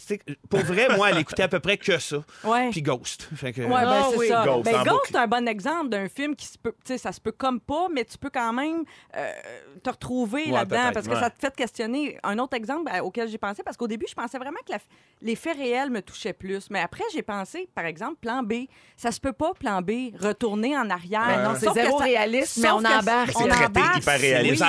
pour vrai, moi, elle écoutait à peu près que ça.
Ouais.
Puis Ghost. Fait que,
Ouais, ben,
Ah
c'est
oui.
ça.
Ghost,
Ben,
en
Ghost, c'est un bon exemple d'un film qui se peut, tu sais, ça se peut comme pas, mais tu peux quand même euh, te retrouver
Ouais,
là-dedans parce que
ouais.
ça te fait te questionner. Un autre exemple euh, auquel j'ai pensé, parce qu'au début, je pensais vraiment que la- les faits réels me touchaient plus. Mais après, j'ai pensé, par exemple, exemple, plan B. Ça se peut pas, plan B, retourner en arrière.
Ben non, c'est zéro
ça-
réaliste, mais on
que
embarque.
on
C'est traité hyper réaliste.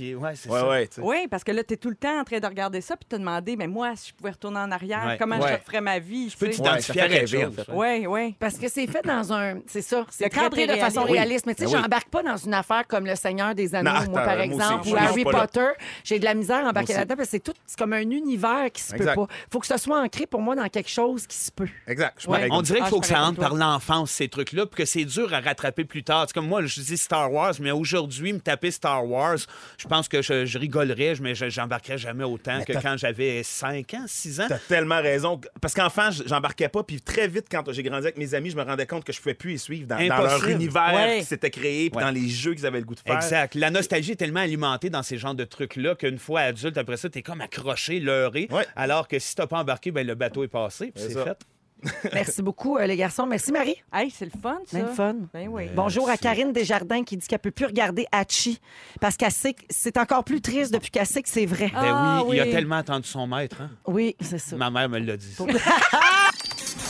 oui.
Ouais,
Ouais,
ça.
ouais, tu sais.
Oui, parce que là, tu es tout le temps en train de regarder ça puis te demander, mais moi, si je pouvais retourner en arrière,
Ouais.
comment
Ouais.
je ferais ma vie?
Tu peux t'identifier à
rêver,
chose.
en fait.
Oui, oui.
Parce que c'est fait dans un. C'est ça. C'est traité de façon
réaliste.
Mais tu sais,
Ben
j'embarque pas dans une affaire comme Le Seigneur des Anneaux, moi, par exemple, ou
je
Harry. Potter. J'ai de la misère à embarquer
aussi.
là-dedans parce que c'est tout. C'est comme un univers qui se peut pas. faut que ça soit ancré pour moi dans quelque chose qui se peut.
Exact. Je
On
comme
dirait
Ah,
qu'il faut que ça entre par l'enfance, ces trucs-là, puis que c'est dur à rattraper plus tard. C'est comme moi, je dis Star Wars, mais aujourd'hui, me taper Star Wars, je pense que je, je rigolerais, mais je- j'embarquerais jamais autant que quand j'avais 5 ans, 6 ans.
T'as tellement raison. Parce qu'enfant, j'embarquais pas. Puis très vite, quand j'ai grandi avec mes amis, je me rendais compte que je pouvais plus les suivre dans, dans leur univers
Ouais.
qui s'était créé, puis
Ouais.
dans les jeux qu'ils avaient le goût de faire.
Exact. La nostalgie est tellement alimentée dans ces genres de trucs-là qu'une fois adulte, après ça, t'es comme accroché, leurré.
Ouais.
Alors que si t'as pas embarqué, ben, le bateau est passé, puis
C'est
fait.
Merci beaucoup, euh, les garçons. Merci, Marie.
Hey, c'est le fun, ça.
Bien le fun.
Ben oui.
Bonjour à Karine Desjardins qui dit qu'elle peut plus regarder Hachi parce qu'elle sait que c'est encore plus triste depuis qu'elle sait que c'est vrai.
Ben
Ah,
oui, il a
oui.
tellement attendu son maître. hein.
Oui, c'est ça.
Ma mère me l'a dit.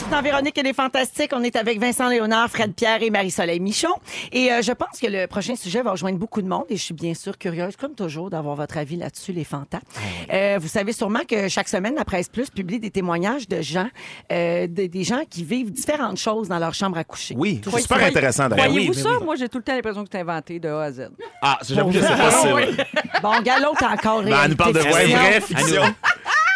Dans Véronique, elle est fantastique. On est avec Vincent Léonard, Fred Pierre et Marie-Soleil Michon. Et euh, je pense que le prochain sujet va rejoindre beaucoup de monde. Et je suis bien sûr curieuse, comme toujours, d'avoir votre avis là-dessus, les fantas. Euh, vous savez sûrement que chaque semaine, la Presse Plus publie des témoignages de gens, euh, de- des gens qui vivent différentes choses dans leur chambre à coucher.
Oui, c'est super intéressant d'ailleurs.
Croyez-vous
oui,
ça?
oui.
Moi, j'ai tout le temps l'impression que c'est inventé de A à Z.
Ah, j'avoue que c'est possible.
Bon, gars, l'autre encore
Ben, elle nous parle de
fiction.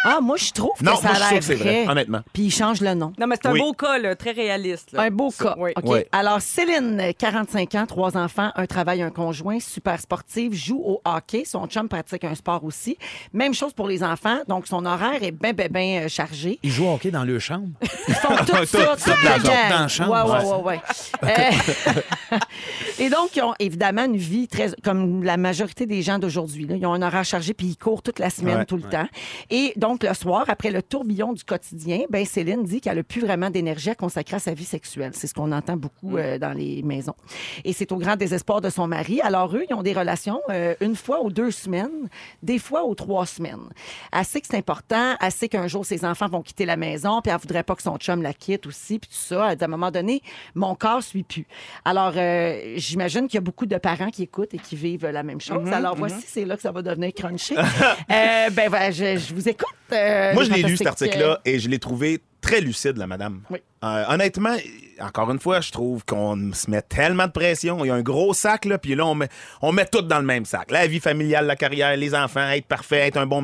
Ah, moi, je trouve que
Non,
ça
moi,
a
je
l'air
que c'est vrai, honnêtement.
Puis il change le nom.
Non, mais c'est un
Oui.
beau cas, là, très réaliste. là.
Un beau cas.
Oui.
OK.
Oui.
Alors, Céline, 45 ans, trois enfants, un travail, un conjoint, super sportive, joue au hockey. Son chum pratique un sport aussi. Même chose pour les enfants. Donc, son horaire est bien, bien, bien chargé.
Il joue au hockey dans le chambre.
Ils font tout ça,
Tout
toute la
dans- tout dans la chambre,
Ouais, ouais, ouais, ouais. Euh, Et donc, ils ont évidemment une vie très, comme la majorité des gens d'aujourd'hui. là. Ils ont un horaire chargé puis ils courent toute la semaine,
Ouais.
tout le temps. Et donc, le soir, après le tourbillon du quotidien, ben Céline dit qu'elle n'a plus vraiment d'énergie à consacrer à sa vie sexuelle. C'est ce qu'on entend beaucoup euh, dans les maisons. Et c'est au grand désespoir de son mari. Alors, eux, ils ont des relations euh, une fois ou deux semaines, des fois aux trois semaines. Elle sait que c'est important. Elle sait qu'un jour, ses enfants vont quitter la maison, puis elle voudrait pas que son chum la quitte aussi, puis tout ça. Elle dit, à un moment donné, mon corps suit plus. Alors, euh, j'imagine qu'il y a beaucoup de parents qui écoutent et qui vivent la même chose. Alors, voici, c'est là que ça va devenir crunchy. ben, je, je vous écoute. Euh,
Moi, je l'ai lu, cet article-là, et je l'ai trouvé très lucide, la madame.
Oui.
Euh, honnêtement, encore une fois, je trouve qu'on se met tellement de pression. Il y a un gros sac, là, puis là, on met, on met tout dans le même sac. La vie familiale, la carrière, les enfants, être parfait, être un bon,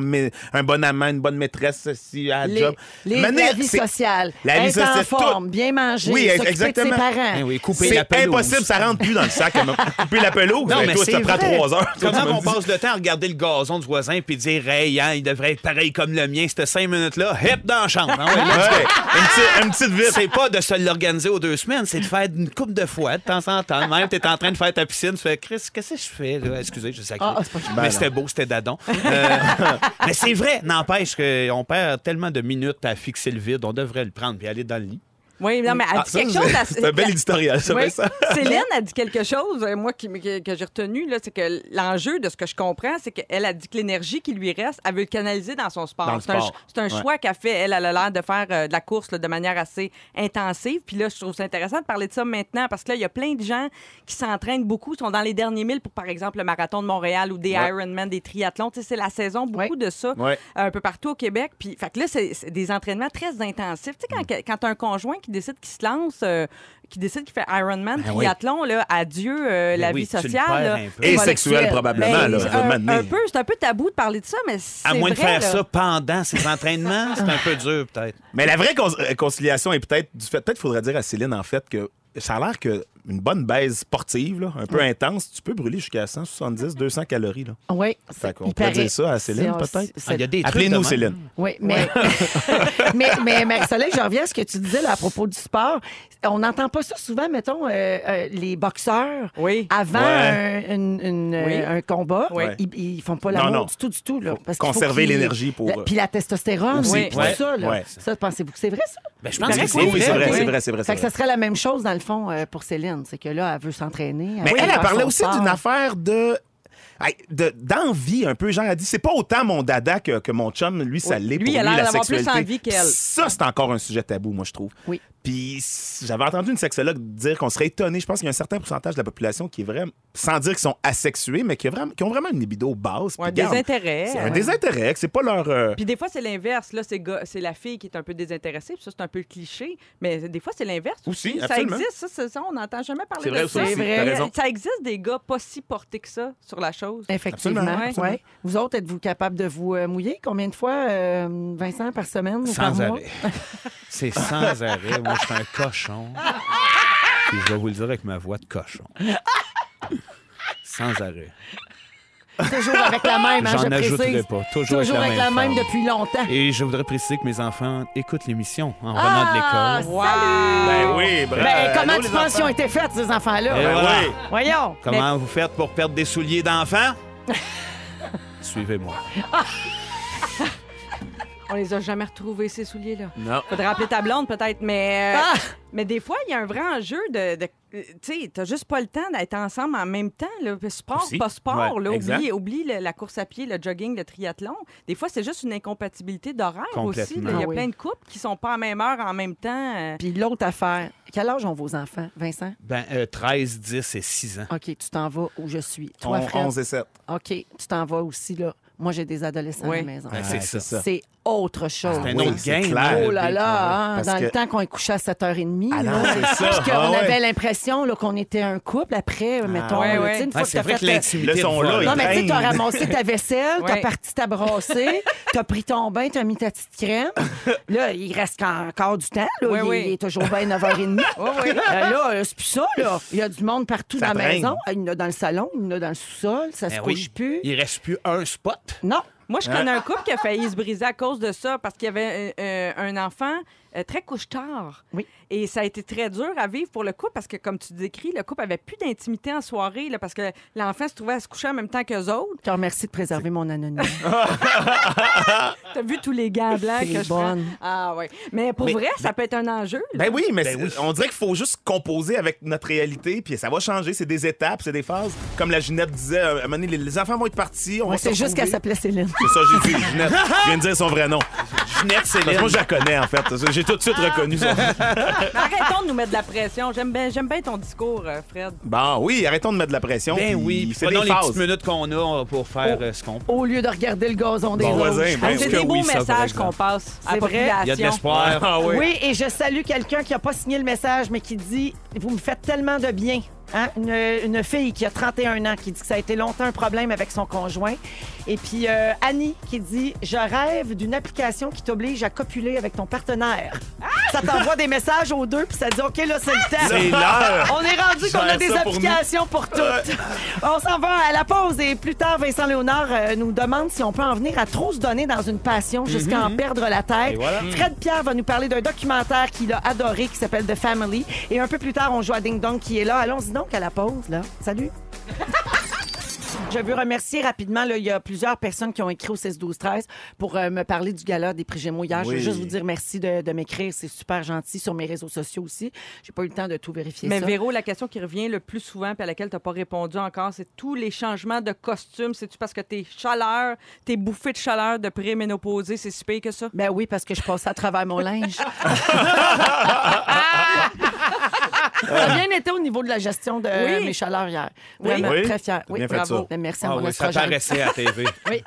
un bon amant, une bonne maîtresse, si, à la
Les,
job.
les-
Maintenant,
la vie sociale,
La vie
être en
sociale,
forme,
tout.
bien manger,
Oui, exactement.
de ses parents.
Eh oui, couper
C'est
la pelouse.
impossible, ça rentre plus dans le sac. Couper la pelouse,
Non, mais
toi,
c'est
ça prend trois heures.
Comment
me
on passe le temps à regarder le gazon du voisin puis dire Hey, hein, il devrait être pareil comme le mien, cette cinq minutes-là, hep dans la chambre. Ouais.
Ouais, une, petite, une petite vite.
C'est pas de se l'organiser aux deux semaines, c'est de faire une coupe de fois de temps en temps. Même, t'es en train de faire ta piscine, tu fais Chris, qu'est-ce que je fais? Là? Excusez, je sais
Ah, c'est pas grave.
Mais c'était beau, c'était dadon. Euh, mais c'est vrai, n'empêche qu'on perd tellement de minutes à fixer le vide, on devrait le prendre puis aller dans le lit.
Oui, non, mais elle
Ah,
dit
ça,
quelque chose. à-
C'est un bel éditorial, ça
Oui.
ça.
Céline a dit quelque chose, euh, moi, qui, que, que j'ai retenu, là, c'est que l'enjeu de ce que je comprends, c'est qu'elle a dit que l'énergie qui lui reste, elle veut le canaliser dans son sport. C'est un, un
Ouais.
choix qu'elle fait. Elle, elle a l'air de faire euh, de la course là, de manière assez intensive. Puis là, je trouve ça intéressant de parler de ça maintenant parce que là, il y a plein de gens qui s'entraînent beaucoup, sont dans les derniers milles pour, par exemple, le marathon de Montréal ou des
Ouais.
Ironman, des triathlons. Tu sais, c'est la saison, beaucoup de ça,
Ouais.
un peu partout au Québec. Puis, fait que là, c'est des entraînements très intensifs. Tu sais, quand, quand tu as un conjoint qui décide qu'il se lance, euh, qui décide qu'il fait Ironman,
Ben oui.
triathlon, là, adieu euh, la
Ben oui,
vie
tu le
sociale.
perds
là.
un peu.
Et
Voilà,
sexuel,
c'est-
probablement.
Ben,
là,
c'est
à un
peu, c'est un peu tabou de parler de ça, mais c'est
À moins de faire
là.
ça pendant ses entraînements, c'est un peu dur, peut-être.
Mais la vraie con- conciliation est peut-être du fait. Peut-être faudrait dire à Céline, en fait, que ça a l'air que une bonne baise sportive, là, un peu intense, tu peux brûler jusqu'à 170, 200 calories. Là.
Oui.
Fait qu'on pourrait
paraît.
dire ça à Céline, peut-être?
Ah, Il y a des trucs
Appelez-nous. Céline.
Oui, mais, mais, mais Marie-Soleil, je reviens à ce que tu disais là, à propos du sport. On n'entend pas ça souvent, mettons, euh, euh, les boxeurs,
Oui.
avant
Ouais.
un, une- une, euh,
Oui.
un combat,
Oui.
ils, ils font pas l'amour
non.
du tout, du tout. Là, parce qu'il faut
conserver l'énergie pour,
La- Puis la testostérone,
aussi.
oui, tout
Ouais.
ça. Là.
Ouais.
Ça, pensez-vous que c'est vrai, ça?
Ben, je pense
paraît
que c'est
oui, c'est vrai,
oui.
c'est vrai, c'est vrai.
Fait
c'est
que ça serait la même chose, dans le fond, euh, pour Céline. C'est que là, elle veut s'entraîner.
Mais elle, parlait
son
aussi d'une affaire de. D'envie un peu, genre, elle dit, c'est pas autant mon dada que, que mon chum, lui, ça
Oui.
l'est
Lui,
pour
il a
lui,
l'air
la
d'avoir plus
sexualité.
envie qu'elle.
Ça, c'est encore un sujet tabou, moi, je trouve.
Oui.
Puis j'avais entendu une sexologue dire qu'on serait étonné. Je pense qu'il y a un certain pourcentage de la population qui est vraiment, sans dire qu'ils sont asexués, mais qui, a vraiment, qui ont vraiment une libido basse.
Ouais, des intérêts.
C'est
ouais.
un désintérêt, c'est pas leur. euh,
Puis des fois, c'est l'inverse. Là, c'est gars- c'est la fille qui est un peu désintéressée. Puis ça, c'est un peu le cliché. Mais des fois, c'est l'inverse.
Aussi,
ça
absolument.
existe, ça, c'est ça. On n'entend jamais parler
C'est vrai,
de
ça
ça.
aussi,
vrai.
Ça existe des gars pas si portés que ça sur la chose.
Effectivement.
Absolument, absolument.
ouais. Vous autres, êtes-vous capable de vous euh, mouiller? Combien de fois, euh, Vincent, par semaine ou par
Sans arrêt. C'est sans arrêt. Moi, je suis un cochon. Puis je vais vous le dire avec ma voix de cochon. Sans arrêt.
Toujours avec la même, hein,
J'en
je
ajouterai
précise.
pas. Toujours,
Toujours avec la même depuis longtemps.
Et je voudrais préciser que mes enfants écoutent l'émission en
Ah,
revenant de l'école.
salut!
Ben oui, bravo.
Ben, comment
Allô,
tu
les
penses qu'ils ont été faits, ces enfants-là?
Ben
voilà.
oui.
Voyons.
Comment vous faites pour perdre des souliers d'enfants? Suivez-moi.
On les a jamais retrouvés, ces souliers-là.
Non.
Faudrait appeler ta blonde, peut-être. Mais, euh,
Ah!
mais des fois, il y a un vrai enjeu de. de- euh, tu sais, t'as juste pas le temps d'être ensemble en même temps. Là. Sport,
Aussi.
pas sport.
Ouais,
là. Oublie, oublie le- la course à pied, le jogging, le triathlon. Des fois, c'est juste une incompatibilité d'horaire aussi. Il y a
Ah oui.
plein de couples qui sont pas à même heure en même temps. euh.
Puis l'autre affaire, quel âge ont vos enfants, Vincent?
Ben, euh, 13, 10 et 6 ans.
OK, tu t'en vas où je suis. Toi,
On-
Fred?
11 et 7.
OK, tu t'en vas aussi, là. Moi, j'ai des adolescents à
Oui.
la maison.
Ben, c'est ça.
C'est autre chose.
C'est un
Oui,
autre
c'est
game.
clair.
Oh là
le
là, hein,
Parce
dans
que-
le temps qu'on est couché à 7h30.
Ah non, c'est ça.
Qu'on
Ah ouais.
avait l'impression qu'on était un couple après, mettons.
ouais, ouais.
une fois que
c'est
t'as
vrai que
fait... euh,
l'intimité
Le son
de
là,
vol.
il
Non, mais tu sais, t'as
traîne.
ramassé ta vaisselle, t'as parti ta brassée, t'as pris ton bain, t'as mis ta petite crème. Là, il reste encore du temps. Là.
Oui,
il,
oui.
il est toujours bien 9h30.
Oui, oui.
Euh, là, euh, c'est plus ça, là. Il y a du monde partout
Ça
dans la maison. Il y en a dans le salon, il y en a dans le sous-sol, ça se
Ben
couche
oui.
plus.
Il reste plus un spot.
Non.
Moi, je connais un couple qui a failli se briser à cause de ça parce qu'il y avait euh, euh, un enfant euh, très couche-tard.
Oui.
Et ça a été très dur à vivre pour le couple parce que, comme tu décris, le couple avait plus d'intimité en soirée là, parce que l'enfant se trouvait à se coucher en même temps qu'eux autres.
Je te remercie de préserver mon anonymat.
T'as vu tous les gants blancs
C'est
que je
bonne.
prends? Ah oui. Mais pour
Mais-
vrai, ça peut être un enjeu. là.
Ben oui, mais
Ben oui.
on dirait qu'il faut juste composer avec notre réalité, puis ça va changer. C'est des étapes, c'est des phases. Comme la Ginette disait, euh, à un moment donné, les, enfants vont être partis. On va
c'est juste qu'elle s'appelait Céline.
C'est ça, j'ai dit, Ginette. Je viens de dire son vrai nom.
Ginette, c'est
Parce que moi, je la connais, en fait. J'ai tout de suite reconnu son
Mais arrêtons de nous mettre de la pression. J'aime bien, j'aime bien ton discours, euh, Fred.
Bon, oui, arrêtons de mettre de la pression.
Ben
puis
oui, puis
c'est
prenons
des
les
phases.
petites minutes qu'on a pour faire
Oh.
euh, ce qu'on peut.
Au lieu de regarder le gazon des
Bon
autres.
voisin, ben
Hey, c'est des beaux
oui, ça, par
messages
exemple.
qu'on passe à
C'est vrai.
Il y a de l'espoir.
Ah oui.
Oui, et je salue quelqu'un qui n'a pas signé le message, mais qui dit Vous me faites tellement de bien. Hein? Une, une fille qui a 31 ans qui dit que ça a été longtemps un problème avec son conjoint. Et puis euh, Annie qui dit Je rêve d'une application qui t'oblige à copuler avec ton partenaire. Ça t'envoie des messages aux deux, puis ça dit OK, là, c'est le temps.
C'est l'heure.
On est rendu qu'on a des
ça pour
applications pour, toutes. On s'en va à la pause et plus tard, Vincent Léonard euh, nous demande si on peut en venir à trop se donner dans une passion jusqu'à en perdre la tête.
Voilà.
Fred Pierre va nous parler d'un documentaire qu'il a adoré qui s'appelle The Family. Et un peu plus tard, on joue à Ding Dong qui est là. Allons-y donc à la pause, là. Salut. Je veux remercier rapidement, là, il y a plusieurs personnes qui ont écrit au 16 12 13 pour euh, me parler du gala des prix Gémeaux hier. Je veux juste vous dire merci de, de m'écrire, c'est super gentil sur mes réseaux sociaux aussi. J'ai pas eu le temps de tout vérifier
Mais
ça.
Véro, la question qui revient le plus souvent puis à laquelle tu n'as pas répondu encore, c'est tous les changements de costume. C'est-tu parce que tes chaleurs, tes bouffées de chaleur de préménopausée, c'est si pire que ça?
Ben oui, parce que je passe à travers mon linge. ça a bien été au niveau de la gestion de
Oui.
mes chaleurs hier.
Oui.
Vraiment,
Oui.
très fière.
T'as bien fait
bravo.
ça.
Merci à
Ah
mon
oui, ça paraissait à TV.
Oui,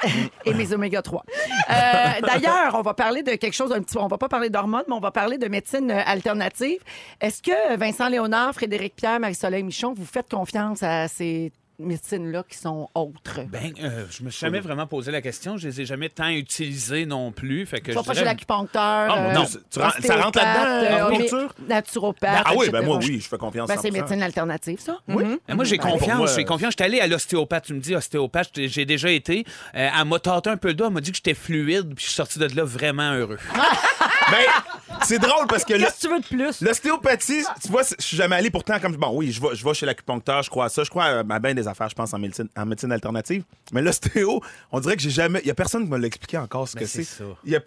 et mes oméga 3. Euh, D'ailleurs, on va parler de quelque chose un petit peu. On va pas parler d'hormones, mais on va parler de médecine euh, alternative. Est-ce que Vincent Léonard, Frédéric Pierre, Marie-Soleil Michon, vous faites confiance à ces médecines-là qui sont autres?
Ben, euh, je me suis jamais vraiment posé la question. Je les ai jamais tant utilisées non plus. Fait que
Tu vas
je
pas chez l'acupuncteur.
Ah, mon
euh,
tu ça rentre là-dedans,
euh,
acupuncture?
homé- Naturopathe.
Ah oui, ben moi, oui, je fais confiance.
Ben, c'est
100%.
médecine alternative, ça.
Oui.
Ben, moi, j'ai
Ben,
confiance. J'ai confiance. J'étais allé à l'ostéopathe. Tu me dis ostéopathe, j'ai- j'ai déjà été. Euh, elle m'a tâté un peu le doigt. Elle m'a dit que j'étais fluide. Puis je suis sorti de là vraiment heureux.
Ben, c'est drôle parce que là,
Qu'est-ce que tu veux de plus?
L'ostéopathie, tu vois, je suis jamais allé pourtant comme bon oui, je vais, je vais chez l'acupuncteur, je crois à ça, je crois à, à bien des affaires, je pense en médecine, en médecine alternative. Mais l'ostéo, on dirait que j'ai jamais, il y a personne qui me l'a expliqué encore ce
Mais
que
c'est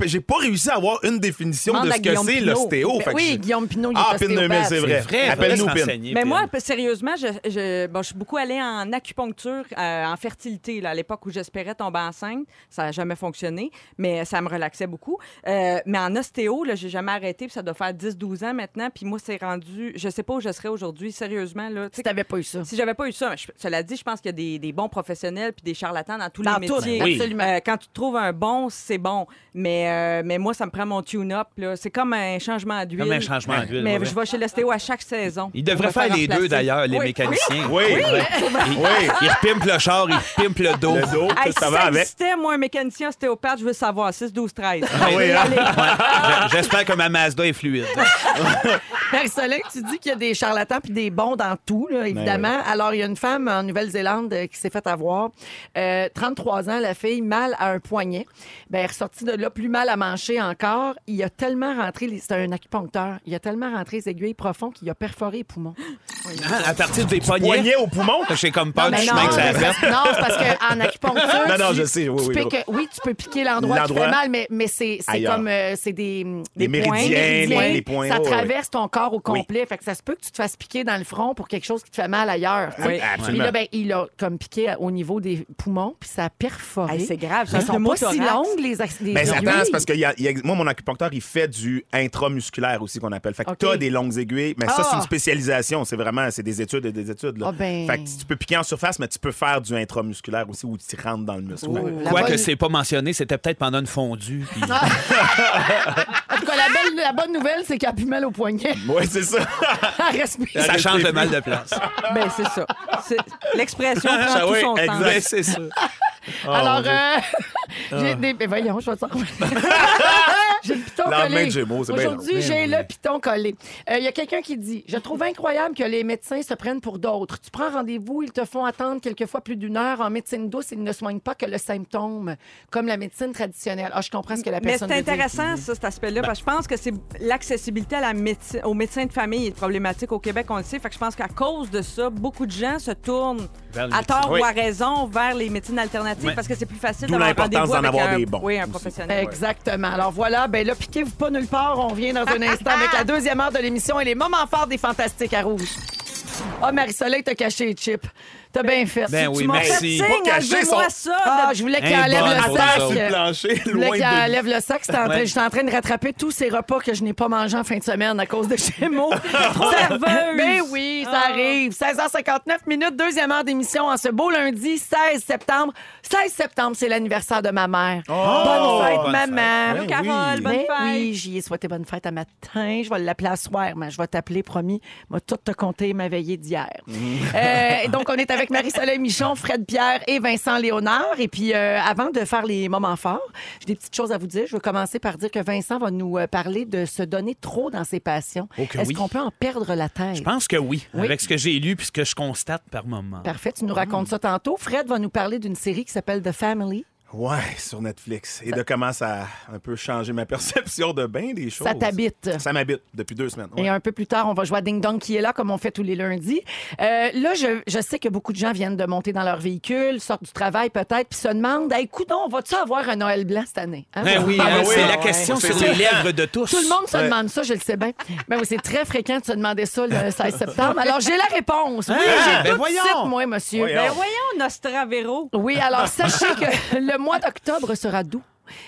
J'ai pas réussi à avoir une définition
Demande
de ce que
Guillaume
c'est
Pinot.
l'ostéo.
Ben oui, Guillaume Pinot, il est
Ah, Pin
ostéopathe.
2000, c'est vrai.
vrai,
Appelle-nous Pin.
Mais moi, sérieusement, je, je- bon, je suis beaucoup allée en acupuncture, euh, en fertilité, là, à l'époque où j'espérais tomber enceinte. Ça n'a jamais fonctionné, mais ça me relaxait beaucoup. Euh, mais en ostéo, là, j'ai jamais arrêté, puis ça doit faire 10-12 ans maintenant. Puis moi, c'est rendu... Je sais pas où je serais aujourd'hui, sérieusement. Là,
Si t'avais pas eu ça.
si j'avais pas eu ça, je- cela dit, je pense qu'il y a des, des bons professionnels puis des charlatans dans tous
Dans
les
tout,
métiers.
oui. absolument.
Euh, quand tu trouves un bon, c'est bon. Mais, euh, mais moi, ça me prend mon tune-up. là. C'est comme un changement d'huile.
Comme un changement d'huile.
Mais
ouais.
je vais chez l'ostéo à chaque saison.
Ils devraient faire les deux, d'ailleurs, les
Oui.
mécaniciens.
Oui,
Ils, ils repimpent le char, ils pimpent le dos.
le dos,
Hey,
tout
si
ça va avec.
existait, moi, un mécanicien ostéopathe, je veux savoir. 6, 12, 13.
Ah oui, hein?
J'espère que ma Mazda est fluide.
Marie-Soleil, tu dis qu'il y a des charlatans puis des bons dans tout, là, évidemment. Alors, il y a une femme en Nouvelle-Zélande euh, qui s'est fait avoir. Euh, 33 ans, la fille, mal à un poignet. Ben, elle est ressortie de là, plus mal à manger encore. Il a tellement rentré, les- c'est un acupuncteur, il a tellement rentré les aiguilles profondes qu'il a perforé les poumons.
Hein, À partir des poignets?
Poignet au poumon?
J'ai comme peur du
Mais
chemin que ça fait.
non, c'est parce qu'en acupuncture.
Non, non,
tu-
je sais, oui,
tu
oui,
piques-
oui.
oui, tu peux piquer l'endroit qui fait mal, mais, mais c'est c'est
Ailleurs.
comme. euh, c'est des,
Des
points,
méridiens,
des
points,
Ça traverse ton corps au complet. Fait que ça se peut que tu te fasses piquer dans le front pour quelque chose qui te fait mal ailleurs.
Oui,
Puis
absolument.
là, ben, il a comme piqué au niveau des poumons, puis ça a perforé.
Hey, c'est grave, ça.
sont pas si longues, les, aiguilles.
attends, c'est parce que moi, mon acupuncteur, il fait du intramusculaire aussi, qu'on appelle. Fait que t'as des longues aiguilles, mais ça,
Ah.
c'est une spécialisation. C'est vraiment, c'est des études et des études. Là.
Ah ben.
Fait que tu peux piquer en surface, mais tu peux faire du intramusculaire aussi, où tu rentres dans le muscle. Ouais.
La
Quoi que
bonne-
c'est pas mentionné, c'était peut-être pendant une fondue. puis-
En tout cas, la, belle- la bonne nouvelle, c'est qu'elle a plus mal au poignet.
Ouais, c'est ça.
Respire.
Ça change le mal de place.
Ben, c'est ça. L'expression prend
Ah
tout
oui,
son
exact.
Ben, c'est ça.
Alors,
Dieu.
euh, j'ai des. ben voyons, je vais te J'ai le piton
Lendemain
collé.
de Gémeaux, c'est bien
Aujourd'hui,
drôle.
j'ai le piton collé. Euh, Il y a quelqu'un qui dit Je trouve incroyable que les médecins se prennent pour d'autres. Tu prends rendez-vous, ils te font attendre quelquefois plus d'une heure. En médecine douce, ils ne soignent pas que le symptôme, comme la médecine traditionnelle. Ah, je comprends ce que la
Mais
personne
c'est
veut dire.
intéressant, ça, cet aspect-là, parce que je pense que c'est l'accessibilité à la médecine, aux médecins de famille est problématique au Québec, on le sait. Fait que je pense qu'à cause de ça, beaucoup de gens se tournent à tort
Oui.
ou à raison vers les médecines alternatives Parce que c'est plus facile d'avoir
l'importance
rendez-vous
d'en
avec
avoir
un,
des bons
oui, un
aussi.
professionnel.
Exactement. Alors voilà, ben là, piquez-vous pas nulle part. On revient dans un instant avec la deuxième heure de l'émission et les moments forts des Fantastiques à Rouge. Ah, Marie-Soleil, t'as caché les chips. T'as bien fait.
Ben
Tu
oui,
m'as fait
merci.
signe,
Pas caché
enlevez-moi
son-
ça.
Ah, je voulais qu'il
Hey,
enlève le sac.
ça.
sur le plancher,
Je voulais
loin
qu'il
de
enlève le sac. C'était en train-
Ouais.
J'étais en train de rattraper tous ces repas que je n'ai pas mangés en fin de semaine à cause de Gémeaux.
Serveuse.
Ben oui, ça
Ah.
arrive. 16h59 minutes, deuxième heure d'émission en ce beau lundi 16 septembre. 16 septembre, c'est l'anniversaire de ma mère. bonne fête,
bonne
maman.
Allô,
Ben
Carole,
oui.
bonne
Ben
fête.
oui, j'y ai souhaité bonne fête à matin. Je vais l'appeler à soir, mais je vais t'appeler, promis. Moi, tout te compter ma veillée d'hier. Euh, donc, on est avec Marie-Soleil Michon, Fred Pierre et Vincent Léonard. Et puis, euh, avant de faire les moments forts, j'ai des petites choses à vous dire. Je veux commencer par dire que Vincent va nous euh, parler de se donner trop dans ses passions.
Oh
Est-ce
oui.
qu'on peut en perdre la tête?
Je pense que oui,
Oui.
avec ce que j'ai lu puis ce que je constate par moment.
Parfait, tu nous racontes ça tantôt. Fred va nous parler d'une série qui s'appelle The Family.
Ouais, sur Netflix. Et de comment ça a un peu changé ma perception de bien des choses.
Ça t'habite.
Ça m'habite depuis deux semaines. ouais.
Et un peu plus tard, on va jouer à Ding Dong qui est là, comme on fait tous les lundis. Euh, là, je, je sais que beaucoup de gens viennent de monter dans leur véhicule, sortent du travail peut-être, puis se demandent écoute, on va-tu avoir un Noël blanc cette année Hein?
Ben oui,
Ah,
hein,
ben oui,
c'est la
ouais.
question
C'est
sur les lèvres de tous.
Tout le monde se
Ouais.
demande ça, je le sais bien. Mais oui, c'est très fréquent de se demander ça le 16 septembre. Alors, j'ai la réponse. Oui,
Ah,
j'ai
ben
tout de
voyons.
suite, moi, monsieur.
Voyons.
Ben voyons, Nostravero.
Oui, alors sachez que le mois d'octobre sera doux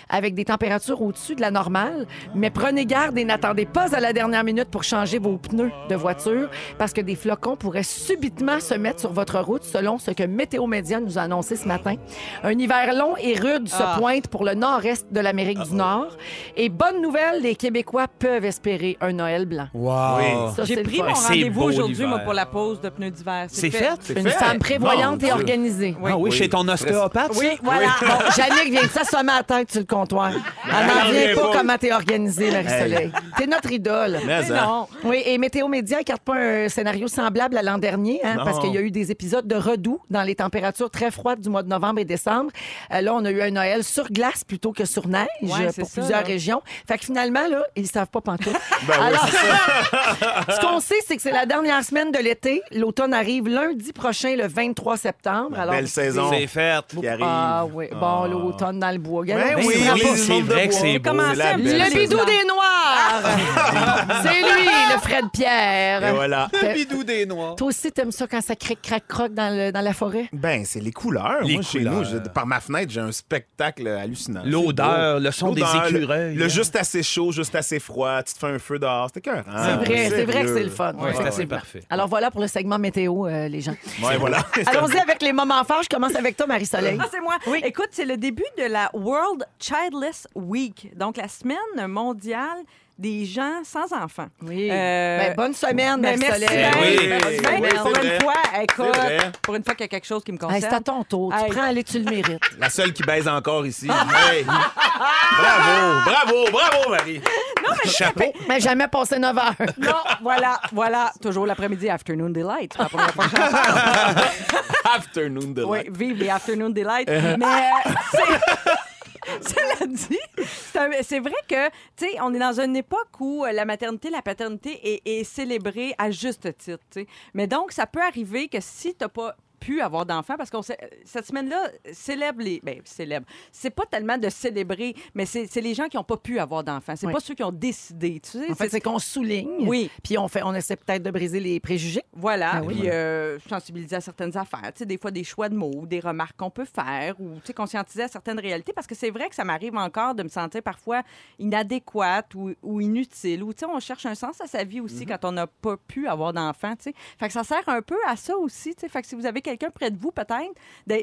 avec des températures au-dessus de la normale, mais prenez garde et n'attendez pas à la dernière minute pour changer vos pneus de voiture parce que des flocons pourraient subitement se mettre sur votre route selon ce que Météo Média nous a annoncé ce matin. Un hiver long et rude se
Ah.
pointe pour le nord-est de l'Amérique du Nord et bonne nouvelle, les Québécois peuvent espérer un Noël blanc.
Wow.
Oui.
Ça,
J'ai pris mon rendez-vous aujourd'hui, pour la pause de pneus d'hiver.
C'est fait?
Une
fait.
femme prévoyante et organisée.
Ah oui,
Oui.
chez ton ostéopathe?
Oui, voilà. Bon, Jannick vient de s'assommer à la sur le comptoir. Elle n'en revient pas
pas.
comment t'es organisée, Marie-Soleil. T'es notre idole.
Mais, hein.
non.
Oui, et Météo Média écarte pas un scénario semblable à l'an dernier, hein, parce qu'il y a eu des épisodes de redoux dans les températures très froides du mois de novembre et décembre. Euh, là, on a eu un Noël sur glace plutôt que sur neige
Ouais, c'est
pour
ça,
plusieurs
là.
régions. Fait que finalement, là, ils savent pas pantoute.
Ben oui,
Alors, ce qu'on sait, c'est que c'est la dernière semaine de l'été. L'automne arrive lundi prochain, le 23 septembre. Alors,
Belle saison
C'est fait.
qui arrive.
Ah oui, bon, l'automne dans le bois. Regardez,
Ben
on
oui, oui, oui.
C'est vrai que c'est beau.
Comment
C'est la
ça,
belle
Le bidou des Noirs! c'est lui, le Fred Pierre.
Et voilà.
Fait-
bidou des noirs.
Toi aussi, t'aimes ça quand ça cric, crac, croc dans, le- dans la forêt?
Ben, c'est les couleurs.
Les
Moi, chez
couleurs.
nous, je- par ma fenêtre, j'ai un spectacle hallucinant.
L'odeur, le son des
le-
écureuils.
Le, juste assez chaud, juste assez froid. Tu te fais un feu dehors. C'était cœur.
C'est vrai, c'est vrai que c'est le fun.
Ouais, c'est assez parfait.
Alors voilà pour le segment météo, euh, les gens.
Ouais, voilà.
Allons-y avec les moments forts. Je commence avec toi, Marie-Soleil.
Ah, c'est moi. Écoute, c'est le début de la World Childless Week, donc la semaine mondiale des gens sans enfants.
Oui.
Euh,
Ben, bonne semaine,
Ben, merci.
Marie-Soleil.
Ben,
Oui,
ben,
oui,
pour une
vrai.
fois, écoute, pour une fois qu'il y a quelque chose qui me
Hey,
concerne.
c'est à ton tour. Tu prends, allez, tu le mérites.
La seule qui baise encore ici. Hey. Bravo, bravo, bravo, Marie.
Chapeau.
Mais jamais passé 9 heures.
Non, voilà, voilà. Toujours l'après-midi, Afternoon Delight. Pas la première fois.
Afternoon de
Oui, vive les Afternoon Delight. Mais euh, c'est- Cela dit, c'est vrai que, tu sais, on est dans une époque où euh, la maternité, la paternité est, célébrée à juste titre. Mais donc, ça peut arriver que si tu n'as pas pu avoir d'enfants, parce que cette semaine-là célèbre les... Ben, célèbre. C'est pas tellement de célébrer, mais c'est les gens qui n'ont pas pu avoir d'enfants. C'est
Oui.
pas ceux qui ont décidé, tu sais.
En fait, c'est qu'on souligne.
Oui.
Puis on, fait, on essaie peut-être de briser les préjugés.
Voilà,
Ah oui.
puis euh, sensibiliser à certaines affaires. Tu sais, des fois, des choix de mots, des remarques qu'on peut faire ou tu sais, conscientiser à certaines réalités. Parce que c'est vrai que ça m'arrive encore de me sentir parfois inadéquate ou, ou inutile. Ou tu sais, on cherche un sens à sa vie aussi quand on n'a pas pu avoir d'enfant. tu sais. Fait que ça sert un peu à ça aussi. tu sais. Fait que si vous avez quelqu'un près de vous, peut-être,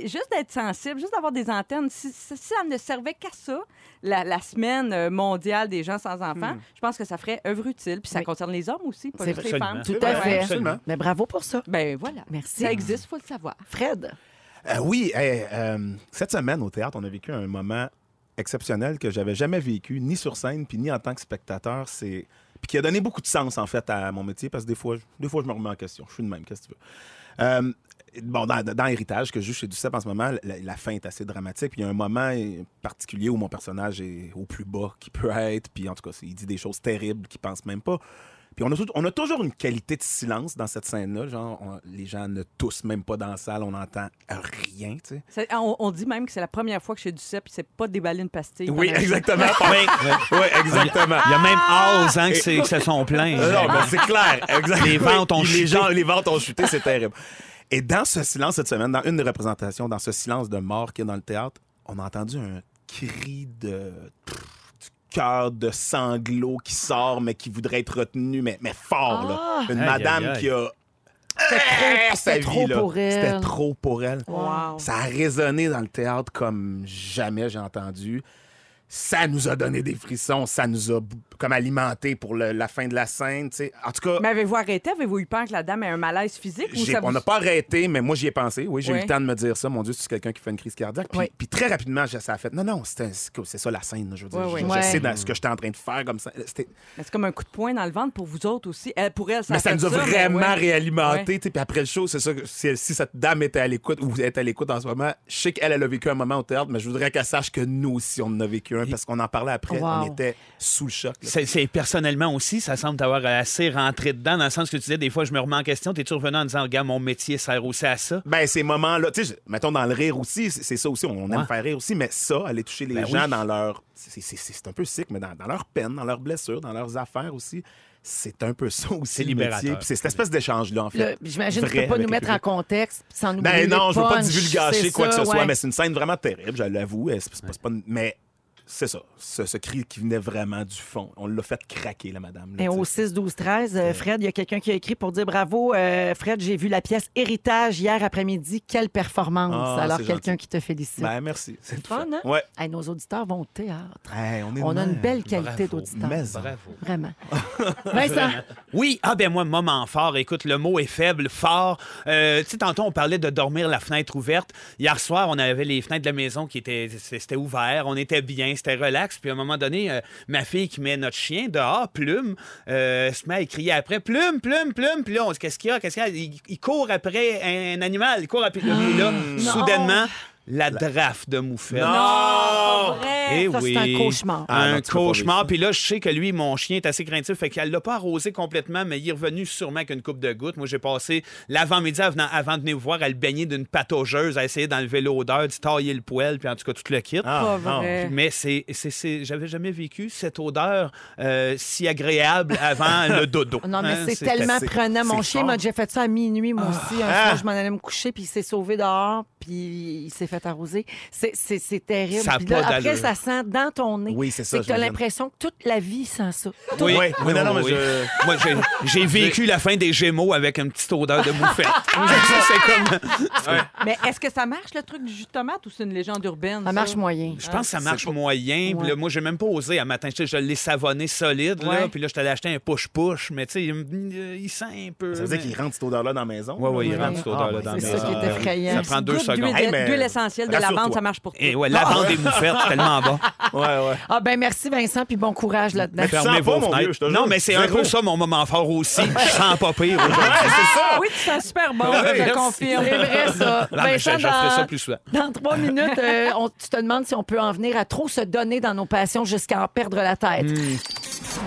juste d'être sensible, juste d'avoir des antennes. Si, si ça ne servait qu'à ça, la, la semaine euh, mondiale des gens sans enfants, je pense que ça ferait œuvre utile. Puis ça
Oui.
concerne les hommes aussi, pas
C'est
juste les femmes.
Tout à fait.
absolument.
Mais bravo pour ça.
Ben voilà.
Merci.
Ça existe, faut le savoir.
Fred?
Euh, oui, hey, euh, cette semaine au théâtre, on a vécu un moment exceptionnel que j'avais jamais vécu, ni sur scène, puis ni en tant que spectateur. C'est puis qui a donné beaucoup de sens en fait à mon métier parce que des fois, je- des fois je me remets en question. Je suis de même, qu'est-ce que tu veux. Euh, bon, dans, dans Héritage, que je joue chez Duceppe en ce moment, la, la fin est assez dramatique. Puis il y a un moment particulier où mon personnage est au plus bas qu'il peut être. Puis en tout cas, il dit des choses terribles qu'il pense même pas. Puis on a, tout- on a toujours une qualité de silence dans cette scène-là. Genre, on- les gens ne toussent même pas dans la salle, on n'entend rien, tu sais.
On, on dit même que c'est la première fois que chez Duceppe, il s'est pas déballé une pastille.
Oui, exactement. oui, exactement.
Il y a même Halls hein, que c'est- que se sont plaints.
Non, mais c'est clair. Exact.
Les ventes ont
les
chuté.
gens, les ventes ont chuté, c'est terrible. Et dans ce silence cette semaine, dans une des représentations, dans ce silence de mort qu'il y a dans le théâtre, on a entendu un cri de cœur de sanglot qui sort, mais qui voudrait être retenu, mais, mais fort. là. Une
Aïe,
madame
aïe, aïe.
qui a
C'était trop,
vie,
trop
là.
pour elle.
C'était trop pour elle.
Wow.
Ça a résonné dans le théâtre comme jamais j'ai entendu. Ça nous a donné des frissons, ça nous a comme alimenté pour le- la fin de la scène. En tout cas,
Mais avez-vous arrêté? Avez-vous eu peur que la dame ait un malaise physique? Ou
on
vous-
n'a pas arrêté, mais moi j'y ai pensé. Oui, j'ai eu le temps de me dire ça. Mon Dieu, c'est quelqu'un qui fait une crise cardiaque. Puis,
Oui.
puis très rapidement, ça a fait. Non, non, c'est ça la scène. là, Je veux dire,
Oui,
je, sais dans ce que j'étais en train de faire comme ça.
C'est comme un coup de poing dans le ventre pour vous autres aussi. Elle, pour elle, ça
mais
a
ça
fait
nous a
mais
vraiment réalimenté. Puis après le show, c'est ça. que Si, si cette dame était à l'écoute ou est à l'écoute en ce moment, je sais qu'elle elle a vécu un moment au théâtre, mais je voudrais qu'elle sache que nous aussi, on en a vécu parce qu'on en parlait après.
Wow.
On était sous le choc.
C'est personnellement aussi, ça semble t'avoir assez rentré dedans, dans le sens que tu disais, des fois, je me remets en question. T'es-tu revenu en disant, regarde, mon métier sert aussi à ça?
Ben, ces moments-là, tu sais, mettons dans le rire aussi, c'est ça aussi, on aime
Ouais.
faire rire aussi, mais ça, aller toucher les
Ben
gens
oui.
dans leur. c'est- C'est c'est un peu sick, mais dans, dans leur peine, dans leurs blessures, dans leurs affaires aussi, c'est un peu ça aussi
C'est
le
libérateur.
métier. C'est cette espèce d'échange-là, en fait.
J'imagine que tu peux pas nous mettre en contexte sans nous
Ben non, je veux pas divulgacher quoi que ce soit, mais c'est une scène vraiment terrible, je l'avoue. Mais c'est ça, ce, ce cri qui venait vraiment du fond. On l'a fait craquer, la madame. là,
Et au 6, 12, 13, euh, Fred, il y a quelqu'un qui a écrit pour dire bravo. euh, Fred, j'ai vu la pièce Héritage hier après-midi. Quelle performance.
Ah,
Alors, quelqu'un qui te félicite.
Ben merci. C'est
fun, hein?
Ouais.
Hey, nos auditeurs vont au théâtre.
Hey, on est
On
de
a une belle qualité d'auditeurs.
Bravo.
Vraiment. Vincent,
Oui, ah ben moi, moment fort. Écoute, le mot est faible, fort. Euh, tu sais, tantôt, on parlait de dormir la fenêtre ouverte. Hier soir, on avait les fenêtres de la maison qui étaient c'était ouvert. On était bien, c'était relax. Puis à un moment donné, euh, ma fille qui met notre chien dehors, Plume, euh, se met à crier après Plume, Plume, Plume. Puis là, on se dit Qu'est-ce qu'il y a? Qu'est-ce qu'il y a? Il, il court après un animal. Il court après. Puis là, soudainement, la draft de Moufette.
Non!
Eh
Ça,
oui.
c'est un cauchemar.
Ah,
un
tu peux pas
cauchemar.
vivre.
Puis là, je sais que lui, mon chien est assez craintif, fait qu'elle l'a pas arrosé complètement, mais il est revenu sûrement avec une coupe de gouttes. Moi, j'ai passé l'avant-midi avant, avant de venir vous voir à le baigner d'une pataugeuse, à essayer d'enlever l'odeur, de tailler le poêle, puis en tout cas, tout le kit.
Ah,
Pas
non.
vrai.
Mais c'est, c'est, c'est- j'avais jamais vécu cette odeur euh, si agréable avant le dodo.
Non, mais
Hein,
c'est tellement prenant. Mon
c'est
chien
fort.
m'a déjà fait ça à minuit, moi aussi. Un
Ah.
soir, je m'en allais me coucher, puis il s'est sauvé dehors, puis il s'est fait arroser. C'est, c'est, c'est terrible.
Ça a
Puis
pas
là, après,
d'allure.
ça sent dans ton nez.
Oui, c'est ça,
C'est que tu as
j'imagine.
l'impression que toute la vie sent ça. Tout-
Oui,
Oui, oui, non, non, mais
oui.
je-
Moi, j'ai, j'ai vécu la fin des Gémeaux avec une petite odeur de moufette. ça, c'est comme...
Mais est-ce que ça marche, le truc du jus de tomate, ou c'est une légende urbaine?
Ça marche moyen.
Je pense que ça marche
pas-
moyen. Puis là, moi, j'ai même pas osé à matin. Je, je l'ai savonné solide. Là,
Ouais.
puis là, je t'allais acheter un push-push. Mais tu sais, il, me- il sent un peu.
Ça veut dire
mais-
qu'il rentre cette odeur-là dans la maison?
Ouais, ouais, il rentre cette odeur-là
Ah,
dans la
C'est
maison.
ça qui est effrayant.
Ça prend deux
Goutte
secondes.
d'huile,
Hey, mais-
d'huile essentielle de
rassure-toi.
lavande, ça marche pour tout.
Et ouais, la vente des moufettes, tellement bon.
Ouais, ouais.
Ah ben merci Vincent, puis bon courage là-dedans.
Mais tu
Fermez
sens pas,
vos
mon
fenêtres.
vieux, je te
Non, mais c'est un
Zéro.
peu ça mon moment fort aussi. Je sens pas pire aujourd'hui.
C'est ça!
Oui, tu sens super bon, je te confirme.
C'est vrai ça.
Non, mais je,
Vincent,
je ferai ça
dans,
plus souvent.
dans trois minutes, euh, on- tu te demandes si on peut en venir à trop se donner dans nos passions jusqu'à en perdre la tête.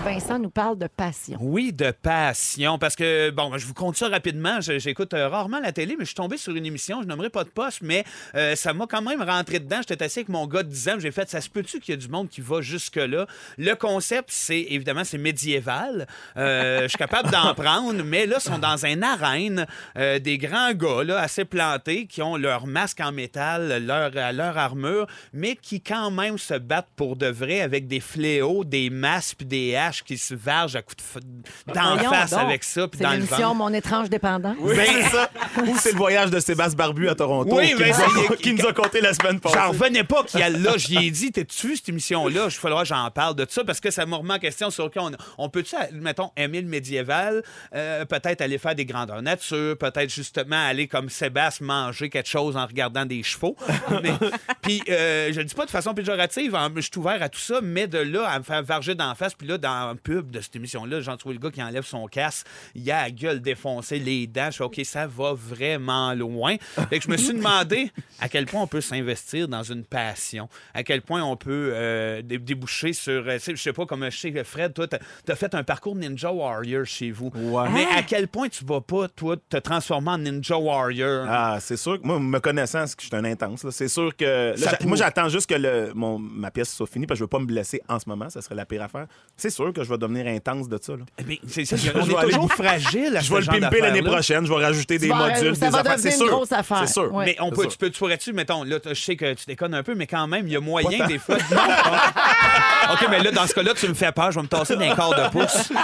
Vincent nous parle de passion.
Oui, de passion. Parce que, bon, je vous compte ça rapidement. J'écoute euh, rarement la télé, mais je suis tombé sur une émission. Je nommerai pas de poste, mais euh, ça m'a quand même rentré dedans. J'étais assis avec mon gars de 10 ans. J'ai fait, ça se peut-tu qu'il y a du monde qui va jusque-là? Le concept, c'est évidemment, c'est médiéval. Euh, je suis capable d'en prendre, mais là, ils sont dans une arène. des grands gars, là, assez plantés, qui ont leur masque en métal, leur, leur armure, mais qui quand même se battent pour de vrai avec des fléaux, des masses puis des qui se vargent à coups de f- d'en face
donc.
avec ça puis
C'est
dans le ventre.
Mon étrange dépendant.
Oui, c'est ça. Ou c'est le voyage de Sébastien Barbu à Toronto
Oui,
qui,
mais
nous a, qui nous a conté la semaine passée.
J'en revenais pas qu'il y a là. J'y ai dit, t'es-tu vu cette émission-là? Il faudra que j'en parle de ça parce que ça me remet en question sur lequel on, on peut-tu, mettons, aimer le médiéval, euh, peut-être aller faire des grandeurs nature, peut-être justement aller comme Sébastien manger quelque chose en regardant des chevaux. Mais- Puis euh, je le dis pas de façon péjorative, hein, je suis ouvert à tout ça, mais de là à me faire varger d'en face, puis là, dans un pub de cette émission-là, j'en trouve le gars qui enlève son casque, il a la gueule défoncée, les dents. Je fais, OK, ça va vraiment loin. Fait que je me suis demandé à quel point on peut s'investir dans une passion, à quel point on peut euh, dé- déboucher sur, euh, je sais pas, comme je sais que Fred, toi, t'as as fait un parcours Ninja Warrior chez vous.
Ouais.
Mais à quel point tu vas pas, toi, te transformer en Ninja Warrior?
Ah, c'est sûr que moi, me connaissant, c'est que je suis un intense. C'est sûr que. là, moi, j'attends juste que le, mon, ma pièce soit finie parce que je veux pas me blesser en ce moment. Ça serait la pire affaire. C'est sûr que je vais devenir intense de ça. là.
Eh bien, c'est ça,
Je
est
aller-
toujours fragile à
Je vais le pimper l'année prochaine. Je vais rajouter des
vas-
modules,
ça
des
va
affaires.
devenir
C'est
une
sûr.
grosse affaire.
C'est sûr.
Ouais.
Mais on
C'est
peut,
sûr.
tu peux, tu pourrais-tu, mettons, là, je sais que tu déconnes un peu, mais quand même, il y a moyen des fois. Non. OK, mais là, dans ce cas-là, tu me fais peur, je vais me tasser d'un quart de pouce.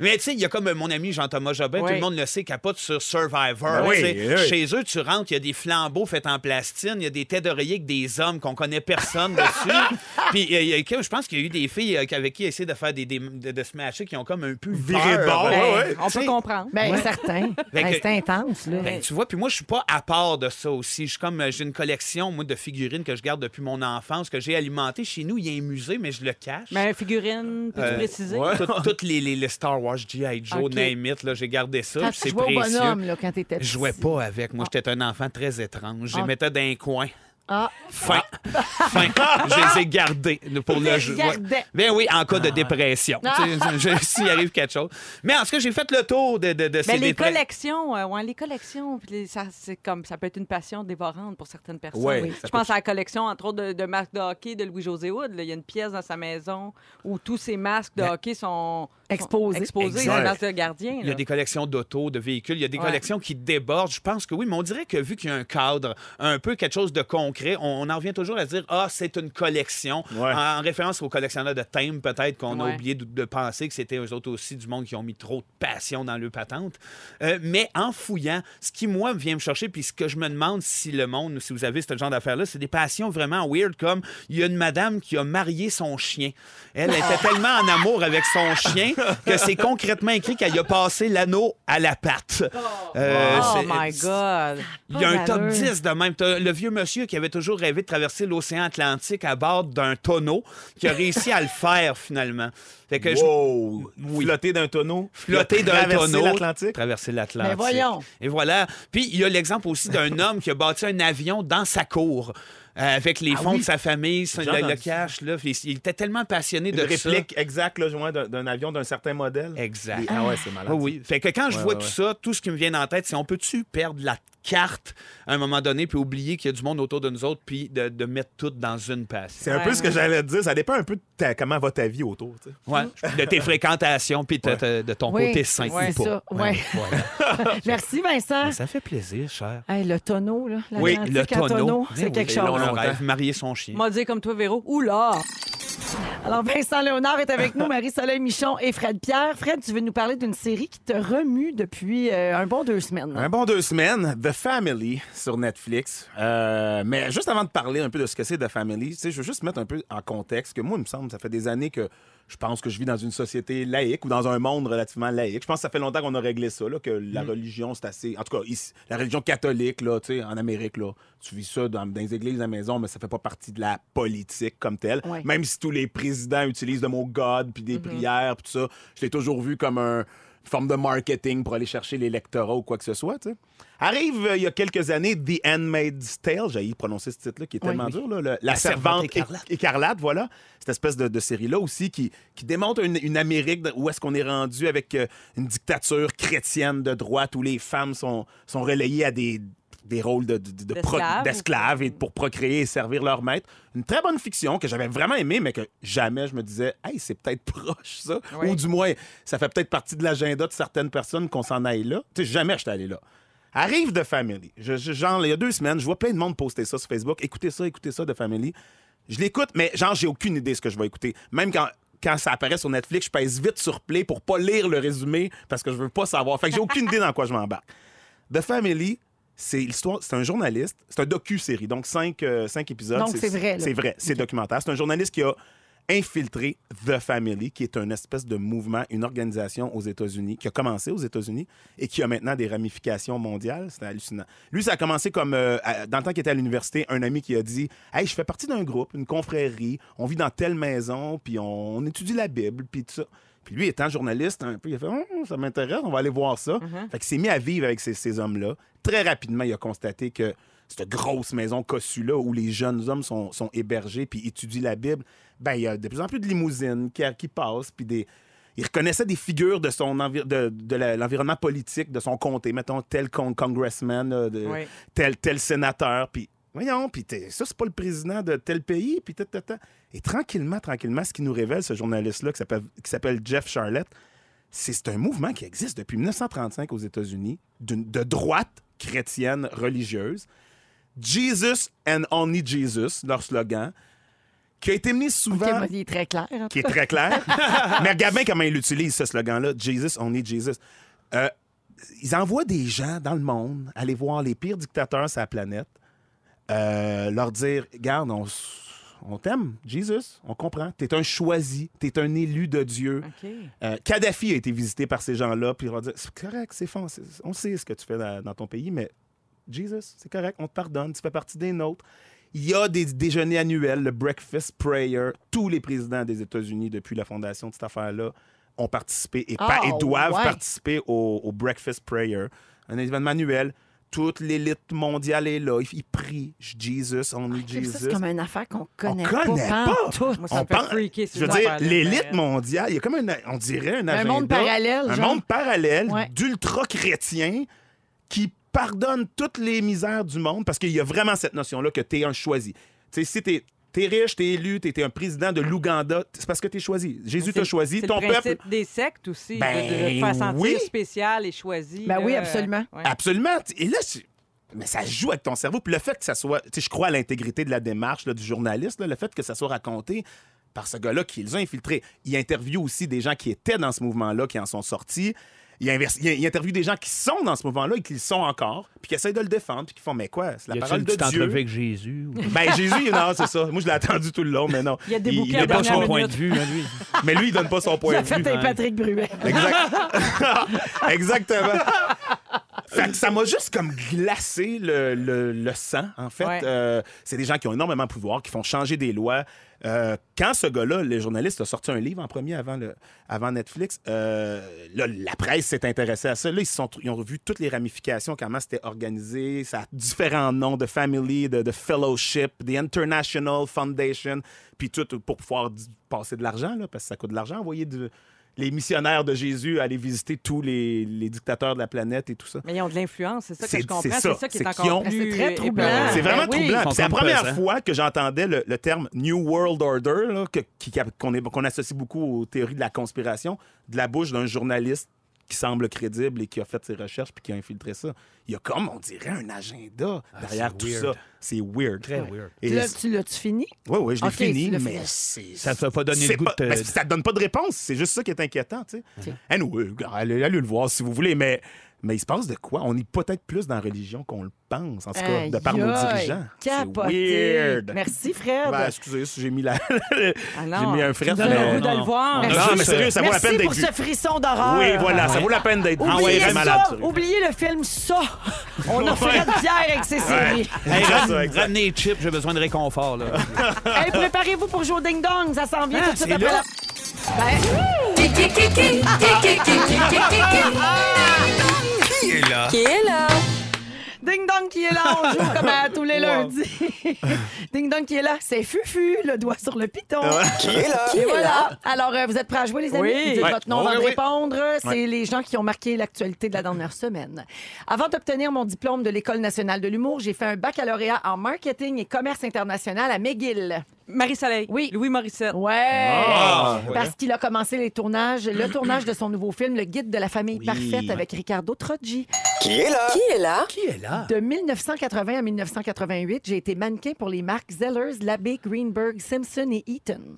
Mais tu sais, il y a comme mon ami Jean-Thomas Jobin, tout le monde le sait, capote sur Survivor.
Ben oui, oui.
Chez eux, tu rentres, il y a des flambeaux faits en plastine, il y a des têtes d'oreiller avec des hommes qu'on connaît personne dessus. Puis euh, il y a- je pense qu'il y a eu des filles euh, avec qui essaient de faire des, des- de, de se matcher qui ont comme un peu
Viré de bord, ouais,
Ben,
ouais.
On peut comprendre.
Ben, certain.
Fait
Ben, c'est intense, là.
Ben, tu vois, puis moi, je suis pas à part de ça aussi. Je suis comme, euh, j'ai une collection, moi, de figurines que je garde depuis mon enfance, que j'ai alimentées. Chez nous, il y a un musée, mais je le cache.
Mais figurine, peux-tu
Euh,
préciser?
Tout- Toutes les, les- les Star Wars, G.I. Joe,
Ok.
name it, là, j'ai gardé ça.
Quand
puis
tu
c'est
jouais au
précieux.
bonhomme, là, quand t'étais
Je jouais pas avec. Moi, j'étais un enfant très étrange. Je les
Ah.
mettais dans un coin.
Ah,
Fin. fin. Je les ai gardés pour le jeu.
gardais.
Ben oui, en cas de dépression.
Ah.
Sais, je- S'il arrive quelque chose. Mais en tout cas, j'ai fait le tour de, de, de ces
Mais les
dépre-
collections, euh, ouais, les collections, puis les- ça, c'est comme, ça peut être une passion dévorante pour certaines personnes.
Ouais,
Oui. Je pense à la collection, entre autres, de, de masques de hockey de Louis-José Wood. là. Il y a une pièce dans sa maison où tous ces masques de
Ben,
hockey sont
Exposés.
exposés.
Il y a des collections d'autos, de véhicules, il y a des
Ouais.
collections qui débordent. Je pense que oui, mais on dirait que vu qu'il y a un cadre, un peu quelque chose de concret, on, on en revient toujours à dire Ah, c'est une collection.
Ouais.
En, en référence aux collectionneurs de thèmes, peut-être qu'on a oublié de, de penser que c'était eux autres aussi du monde qui ont mis trop de passion dans le patente. Euh, mais en fouillant, ce qui, moi, vient me chercher, puis ce que je me demande si le monde, si vous avez ce genre d'affaires-là, c'est des passions vraiment weird, comme il y a une madame qui a marié son chien. Elle était tellement en amour avec son chien que c'est concrètement écrit qu'elle a passé l'anneau à la patte. Euh,
Oh
c'est-
my God.
Il y a un top
d'allure.
10 de même. T'as le vieux monsieur qui avait toujours rêvé de traverser l'océan Atlantique à bord d'un tonneau, qui a réussi à le faire finalement. Fait que je-
Wow!
Oui.
Flotter d'un tonneau.
flotter d'un
Traverser
tonneau,
l'Atlantique.
traverser l'Atlantique.
Mais voyons.
Et voilà. Puis il y a l'exemple aussi d'un homme qui a bâti un avion dans sa cour. Euh, avec les
Ah
fonds
oui.
de sa famille, le, cash, là. Il était tellement passionné
Une
de
réplique exacte là, joint d'un avion d'un certain modèle.
ça. Exact.
Ah ouais, c'est malade.
Ah oui. Fait que quand je
Ouais,
vois
ouais,
tout ça, tout ce qui me vient en tête, c'est on peut-tu perdre la carte à un moment donné puis oublier qu'il y a du monde autour de nous autres puis de, de mettre tout dans une passion.
C'est un peu
Ouais,
ce que j'allais te dire. Ça dépend un peu de ta- comment va ta vie autour. tu sais.
Ouais. De tes fréquentations puis de,
Ouais.
de ton
Oui,
côté sain
c'est
ou pas.
ça. Ouais. Merci, Vincent.
Mais ça fait plaisir, cher.
Hey, le tonneau, là.
Oui, le tonneau.
c'est quelque chose.
On
longtemps.
rêve marier son chien.
M'a dit comme toi, Véro. Oula!
Alors, Vincent Léonard est avec nous, Marie-Soleil Michon et Fred Pierre. Fred, tu veux nous parler d'une série qui te remue depuis euh, un bon deux semaines.
Un bon deux semaines, The Family sur Netflix. Euh, mais juste avant de parler un peu de ce que c'est The Family, tu sais, je veux juste mettre un peu en contexte que moi, il me semble, ça fait des années que je pense que je vis dans une société laïque ou dans un monde relativement laïque. Je pense que ça fait longtemps qu'on a réglé ça, là, que la religion, c'est assez. En tout cas, ici, la religion catholique, là, tu sais, en Amérique, là, tu vis ça dans, dans les églises à la maison, mais ça fait pas partie de la politique comme telle.
Ouais.
Même si tous les présidents utilisent le mot God puis des prières puis tout ça, je l'ai toujours vu comme un forme de marketing pour aller chercher l'électorat ou quoi que ce soit. Arrive euh, il y a quelques années The Handmaid's Tale, j'ai prononcé ce titre-là qui est tellement
oui.
dur, là, le- la,
servante
servante
écarlate.
voilà, cette espèce de, de série-là aussi qui, qui démontre une, une Amérique où est-ce qu'on est rendu avec euh, une dictature chrétienne de droite où les femmes sont, sont relayées à des des rôles de- de- de pro-
D'esclaves.
et pour procréer et servir leur maître. Une très bonne fiction que j'avais vraiment aimée, mais que jamais je me disais, hey, c'est peut-être proche, ça.
Oui.
Ou du moins, ça fait peut-être partie de l'agenda de certaines personnes qu'on s'en aille là. Tu sais, jamais j'étais allé là. Arrive The Family. Je, je- genre, il y a deux semaines, je vois plein de monde poster ça sur Facebook. Écoutez ça, écoutez ça, The Family. Je l'écoute, mais genre, j'ai aucune idée de ce que je vais écouter. Même quand, quand ça apparaît sur Netflix, je pèse vite sur Play pour pas lire le résumé parce que je veux pas savoir. Fait que j'ai aucune idée dans quoi je m'embarque. The Family, c'est l'histoire, c'est un journaliste, c'est un docu-série, donc cinq, euh, cinq épisodes.
Donc, c'est vrai.
C'est vrai, c'est documentaire. C'est un journaliste qui a infiltré The Family, qui est un espèce de mouvement, une organisation aux États-Unis, qui a commencé aux États-Unis et qui a maintenant des ramifications mondiales. C'est hallucinant. Lui, ça a commencé comme, euh, à- dans le temps qu'il était à l'université, un ami qui a dit Hey, je fais partie d'un groupe, une confrérie, on vit dans telle maison, puis on, on étudie la Bible, puis tout ça. Puis lui, étant journaliste, un peu, il a fait Hum, Ça m'intéresse, on va aller voir ça. Fait qu'il s'est mis à vivre avec ces, ces hommes-là. Très rapidement, il a constaté que cette grosse maison cossue-là où les jeunes hommes sont, sont hébergés puis étudient la Bible, ben il y a de plus en plus de limousines qui, qui passent, puis des. Il reconnaissait des figures de son de, de l'environnement politique de son comté, mettons tel con- congressman, là, de-
Oui.
tel tel sénateur, puis voyons, puis ça c'est pas le président de tel pays, puis. Et tranquillement, tranquillement, ce qui nous révèle ce journaliste-là qui s'appelle Jeff Charlotte, c'est un mouvement qui existe depuis 1935 aux États-Unis, de droite chrétienne religieuse. Jesus and Only Jesus, leur slogan, qui a été mis souvent,
ben, il est très clair. en
qui est très clair. Mais regarde bien comment il utilise ce slogan-là, Jesus Only Jesus. Euh, ils envoient des gens dans le monde aller voir les pires dictateurs sur la planète, euh, leur dire, regarde, on, on t'aime, Jesus, on comprend. T'es un choisi, t'es un élu de Dieu.
OK.
Euh, Kadhafi a été visité par ces gens-là, puis ils vont dire c'est correct, c'est fond, on sait ce que tu fais dans, dans ton pays, mais Jesus, c'est correct, on te pardonne, tu fais partie des nôtres. Il y a des déjeuners annuels, le Breakfast Prayer. Tous les présidents des États-Unis, depuis la fondation de cette affaire-là, ont participé et,
Ah,
et doivent
ouais.
participer au, au Breakfast Prayer, un événement annuel. Toute l'élite mondiale est là. Ils, prient Jesus, only
ça,
Jesus.
C'est comme une affaire qu'on connaît
on connaît
pas.
pas.
pantoute.
Moi, ça
On
ces
Je veux dire,
affaires-là,
l'élite
mais-
mondiale, il y a comme un, on dirait un,
Un
agenda,
monde parallèle,
un
genre.
monde parallèle
Ouais.
d'ultra-chrétiens qui pardonne toutes les misères du monde parce qu'il y a vraiment cette notion-là que tu es un choisi. Tu sais, si tu es, riche, tu es élu, tu es un président de l'Ouganda, c'est parce que tu es choisi. Jésus t'a choisi,
c'est
ton
le
peuple.
principe des sectes aussi, de- de,
Ben
te faire sentir
oui.
spécial et choisi.
Ben oui,
là,
absolument.
ouais.
Absolument. Et là, c'est- mais ça joue avec ton cerveau. Puis le fait que ça soit. Tu sais, je crois à l'intégrité de la démarche là, du journaliste, là, le fait que ça soit raconté par ce gars-là qui les a infiltrés. Il interviewe aussi des gens qui étaient dans ce mouvement-là, qui en sont sortis. Il, inverse- il- il interviewe des gens qui sont dans ce mouvement-là et qui le sont encore, puis qui essayent de le défendre, puis qui font Mais quoi, c'est la
Y a-tu
parole
une
de Dieu.
entrevue avec Jésus? ou-
Ben, Jésus, non, c'est ça. Moi, je l'ai attendu tout le long, mais non.
Il y a des
il,
bouquets
il pas
son point de vue, hein, lui.
Mais lui, il donne pas son point
a
de
fait
vue.
un Patrick Bruet.
Exact. Exactement. Fait que ça m'a juste comme glacé le, le- le sang, en fait.
Ouais.
Euh, c'est des gens qui ont énormément de pouvoir, qui font changer des lois. Euh, quand ce gars-là, le journaliste, a sorti un livre en premier avant, Netflix, euh, la presse s'est intéressée à ça. Là, ils, sont, ils ont revu toutes les ramifications, comment c'était organisé. Ça a différents noms de family, de, fellowship, the International Foundation, puis tout pour pouvoir passer de l'argent, parce que ça coûte de l'argent, les missionnaires de Jésus aller visiter tous les, les dictateurs de la planète et tout ça.
Mais ils ont de l'influence, c'est ça que je comprends.
c'est ça.
ça qui est
qu'ils
encore
ont-
plus
C'est très troublant.
épeurant.
C'est vraiment
Ben oui.
troublant. C'est la première
pesants.
fois que j'entendais le, le terme New World Order, est- qu'on associe beaucoup aux théories de la conspiration, de la bouche d'un journaliste qui semble crédible et qui a fait ses recherches puis qui a infiltré ça. Il y a comme, on dirait, un agenda derrière
c'est
tout
weird.
ça. C'est weird.
Très weird.
Et
Là, tu l'as-tu fini?
oui, oui, je l'ai fini, mais c'est.
Ça te fait pas donner
c'est
le goût de te-
ça te donne pas de réponse. C'est juste ça qui est inquiétant, tu sais. Anyway, allez, allez le voir si vous voulez, mais, mais il se passe de quoi? On est peut-être plus dans la religion qu'on le pense, en tout cas,
Aïe,
de par nos dirigeants. C'est
capoté.
weird.
Merci, Fred.
Ben, excusez si j'ai mis, la...
Ah non,
j'ai mis un
le
mais-
goût de le
non.
voir.
On a
Non,
juste,
mais sérieux, ça vaut la
Merci
peine d'être
pour
vu.
ce frisson d'horreur.
Oui, voilà, ça vaut la peine d'être.
Oubliez
C'est
ça,
malade, sérieux.
oubliez le film Ça. On a Fred Pierre avec ses séries.
Hey,
ça, exact.
ramenez les chips, j'ai besoin de réconfort. Là.
Hey, préparez-vous pour jouer au Ding Dong. Ça s'en vient
Ah,
tout de suite
c'est
après
là.
Qui est là?
Qui est là?
Ding Dong qui est là, on joue comme à tous les lundis. Ding Dong qui est là, c'est Fufu, le doigt sur le piton.
Qui est là?
Et voilà. Alors, euh, vous êtes prêts à jouer, les amis?
Oui.
Vous dites
Ouais.
votre nom
Oui,
avant de
oui.
répondre. C'est les gens qui ont marqué l'actualité de la dernière semaine. Avant d'obtenir mon diplôme de l'École nationale de l'humour, j'ai fait un baccalauréat en marketing et commerce international à McGill.
Marie-Soleil.
Oui.
Louis Morissette.
Ouais!
Ah,
Parce qu'il a commencé les tournages, le tournage de son nouveau film, Le Guide de la famille
Oui.
parfaite avec Ricardo Troggi.
Qui est là?
Qui est là?
Qui est là?
De 1980 à 1988, j'ai été mannequin pour les marques Zellers, Labbé, Greenberg, Simpson et Eaton.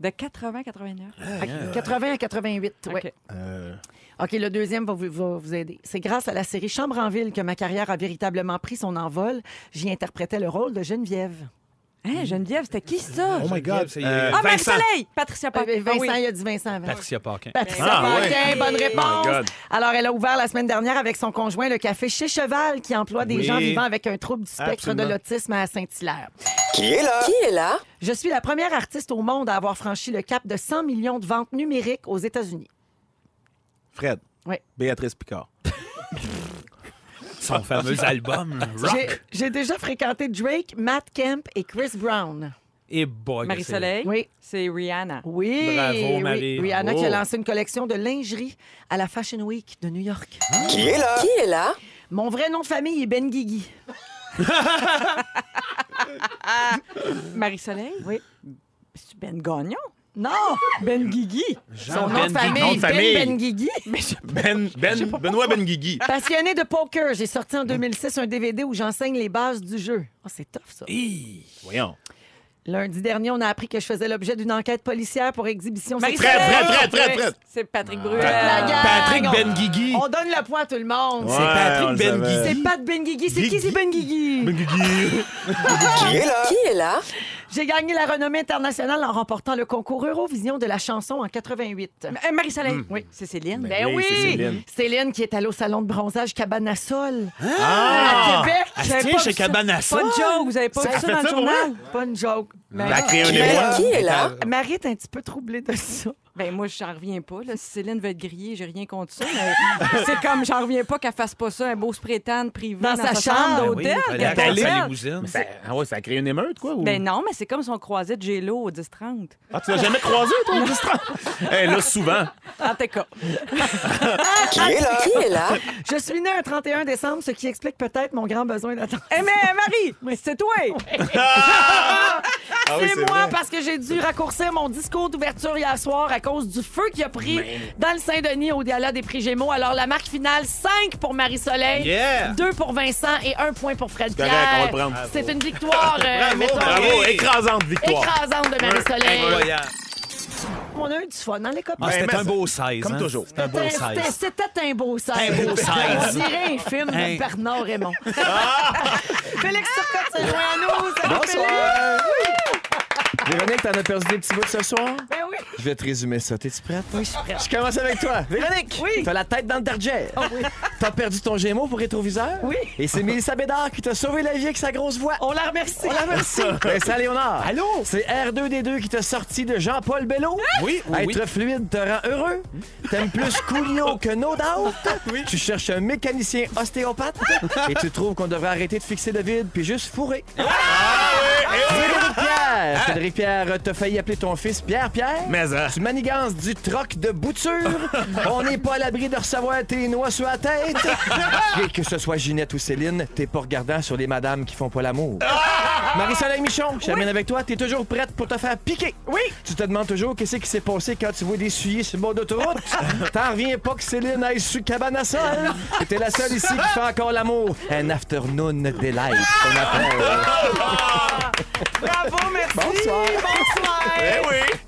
De 80-89.
80 à 88, oui.
OK.
Euh,
OK, le deuxième va vous, va vous aider. C'est grâce à la série Chambre en ville que ma carrière a véritablement pris son envol. J'y interprétais le rôle de Geneviève.
Hein, Geneviève, c'était qui ça?
Oh my God.
C'est,
Euh,
Ah,
Vincent.
Marie-Soleil! Patricia
Euh,
Paquin.
Vincent,
Ah oui.
il a dit Vincent avant.
Patricia Parkin.
Patricia
Ah,
Paquin, bonne
Oh my
réponse.
God.
Alors, elle a ouvert la semaine dernière avec son conjoint le café Chez Cheval qui emploie des
Oui.
gens vivant avec un trouble du spectre
Absolument.
de l'autisme à Saint-Hilaire.
Qui est là?
Qui est là?
Je suis la première artiste au monde à avoir franchi le cap de 100 millions de ventes numériques aux États-Unis.
Fred.
Oui.
Béatrice Picard.
Son fameux album, Rock.
J'ai déjà fréquenté Drake, Matt Kemp et Chris Brown.
Et boy, que
Marie-Soleil.
Oui.
C'est Rihanna.
Oui,
Bravo,
oui.
Marie.
Rihanna
Bravo.
qui a lancé une collection de lingerie à la Fashion Week de New York.
Qui est là?
Qui est là?
Mon vrai nom de famille est Ben Guigui.
Marie-Soleil?
Oui.
Ben Gagnon?
Non, Ben Guigui. Son nom de
Ben
famille,
Guigui.
Ben
famille.
Ben Guigui.
Ben, ben, Benoît Benguigui.
Passionné de poker, j'ai sorti en 2006 un DVD où j'enseigne les bases du jeu. Ah, c'est tough, ça.
Voyons.
Lundi dernier, on a appris que je faisais l'objet d'une enquête policière pour exhibition
Marie-Soleil!
sexuelle.
Fred, Fred, Fred, Fred.
C'est Patrick Bruel.
La gang,
Patrick
on-
Benguigui.
On donne le point à tout le monde.
Ouais,
C'est Patrick
on le
Benguigui.
savait.
C'est Pat Ben Guigui. C'est qui,
Guigui.
c'est Ben Guigui?
Est là?
Qui est là?
J'ai gagné la renommée internationale en remportant le concours Eurovision de la chanson en 88.
Euh, Marie-Soleil.
Oui.
C'est Céline.
Ben
oui,
oui,
c'est Céline.
Céline qui est allée au salon de bronzage Cabane à Sol
Ah!
à Québec.
Elle tient
pas
chez à
Pas de joke, vous avez pas vu ça dans le journal?
Pas une joke.
Émoi.
Qui est là?
Marie est un petit peu troublée de ça.
Ben moi, j'en reviens pas. Là. Si Céline veut être grillée, j'ai rien contre ça. mais c'est comme, j'en reviens pas qu'elle fasse pas ça, un beau spray tan privé
Dans
dans,
sa
sa,
chambre.
chambre
Ben
d'hôtel.
oui, attendre sa
t'appelle.
limousine.
Ça, ah ouais, ça a créé une émeute, quoi? Ou...
Ben non, mais c'est comme son croisé de J-Lo au 10-30.
Ah, tu l'as jamais croisé, toi, au district? Eh, là, souvent.
En tout cas.
Qui est là?
Qui est là?
Je suis née un 31 décembre, ce qui explique peut-être mon grand besoin d'attention.
Eh mais Marie, c'est toi!
Ah oui,
c'est moi
vrai.
parce que j'ai dû raccourcir mon discours d'ouverture hier soir à cause du feu qui a pris dans le Saint-Denis au Diala des prix Gémeaux. Alors, la marque finale, 5 pour Marie-Soleil,
Yeah!
2 pour Vincent et 1 point pour Fred Pierre. C'est une victoire, euh, mettons,
Bravo,
Oui.
écrasante victoire.
écrasante de Marie-Soleil. On a eu du fun dans les copains?
Ah, C'était
mais
un beau 16.
comme
hein?
toujours.
C'était un beau
C'était-
16.
c'était- C'était un beau 16.
Un beau 16.
On dirait un film
Hein.
de Bernard Raymond. Félix Turcotte joint à nous. Salut,
Bonsoir! Véronique, t'en as perdu des petits bouts ce soir?
Ben oui.
Je vais te résumer ça. T'es-tu prête?
Oui, je suis prête.
Je commence avec toi. Véronique!
Oui.
T'as la tête dans le derrière.
Oh oui.
T'as perdu ton gémeau pour rétroviseur?
Oui.
Et c'est Mélissa Bédard qui t'a sauvé la vie avec sa grosse voix.
On la remercie.
On la remercie. Vincent Léonard.
Allô?
C'est R2D2 qui t'a sorti de Jean-Paul Bello.
Oui, oui, oui.
Être fluide te rend heureux. T'aimes plus Coolio que No Doubt. Tu cherches un mécanicien ostéopathe. Et tu trouves qu'on devrait arrêter de fixer le vide puis juste fourrer. Frédéric Pierre. Frédéric Pierre, t'as failli appeler ton fils Pierre-Pierre.
Mais, euh,
Tu manigances du troc de bouture? On n'est pas à l'abri de recevoir tes noix sur la tête? Et que ce soit Ginette ou Céline, t'es pas regardant sur les madames qui font pas l'amour. Marie-Soleil Michon, je t'amène avec toi. T'es toujours prête pour te faire piquer. Oui. Tu te demandes toujours qu'est-ce qui s'est passé quand tu vois des suyers sur le bord d'autoroute? T'en reviens pas que Céline aille sur cabane à sol. Et T'es la seule ici qui fait encore l'amour. Un afternoon delight, qu'on appelle.
Bravo, merci.
Bonsoir
bonsoir.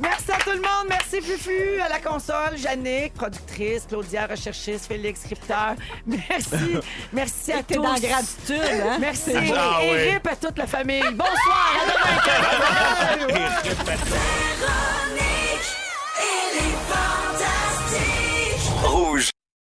Merci à tout le monde. Merci Fufu à la console, Yannick, productrice, Claudia, recherchiste, Félix, scripteur. Merci. Merci à
T'es
tous.
dans gratitude. Hein?
Merci.
Ah,
et, rip à toute la famille. Bonsoir. À Véronique,
est fantastique. Rouge.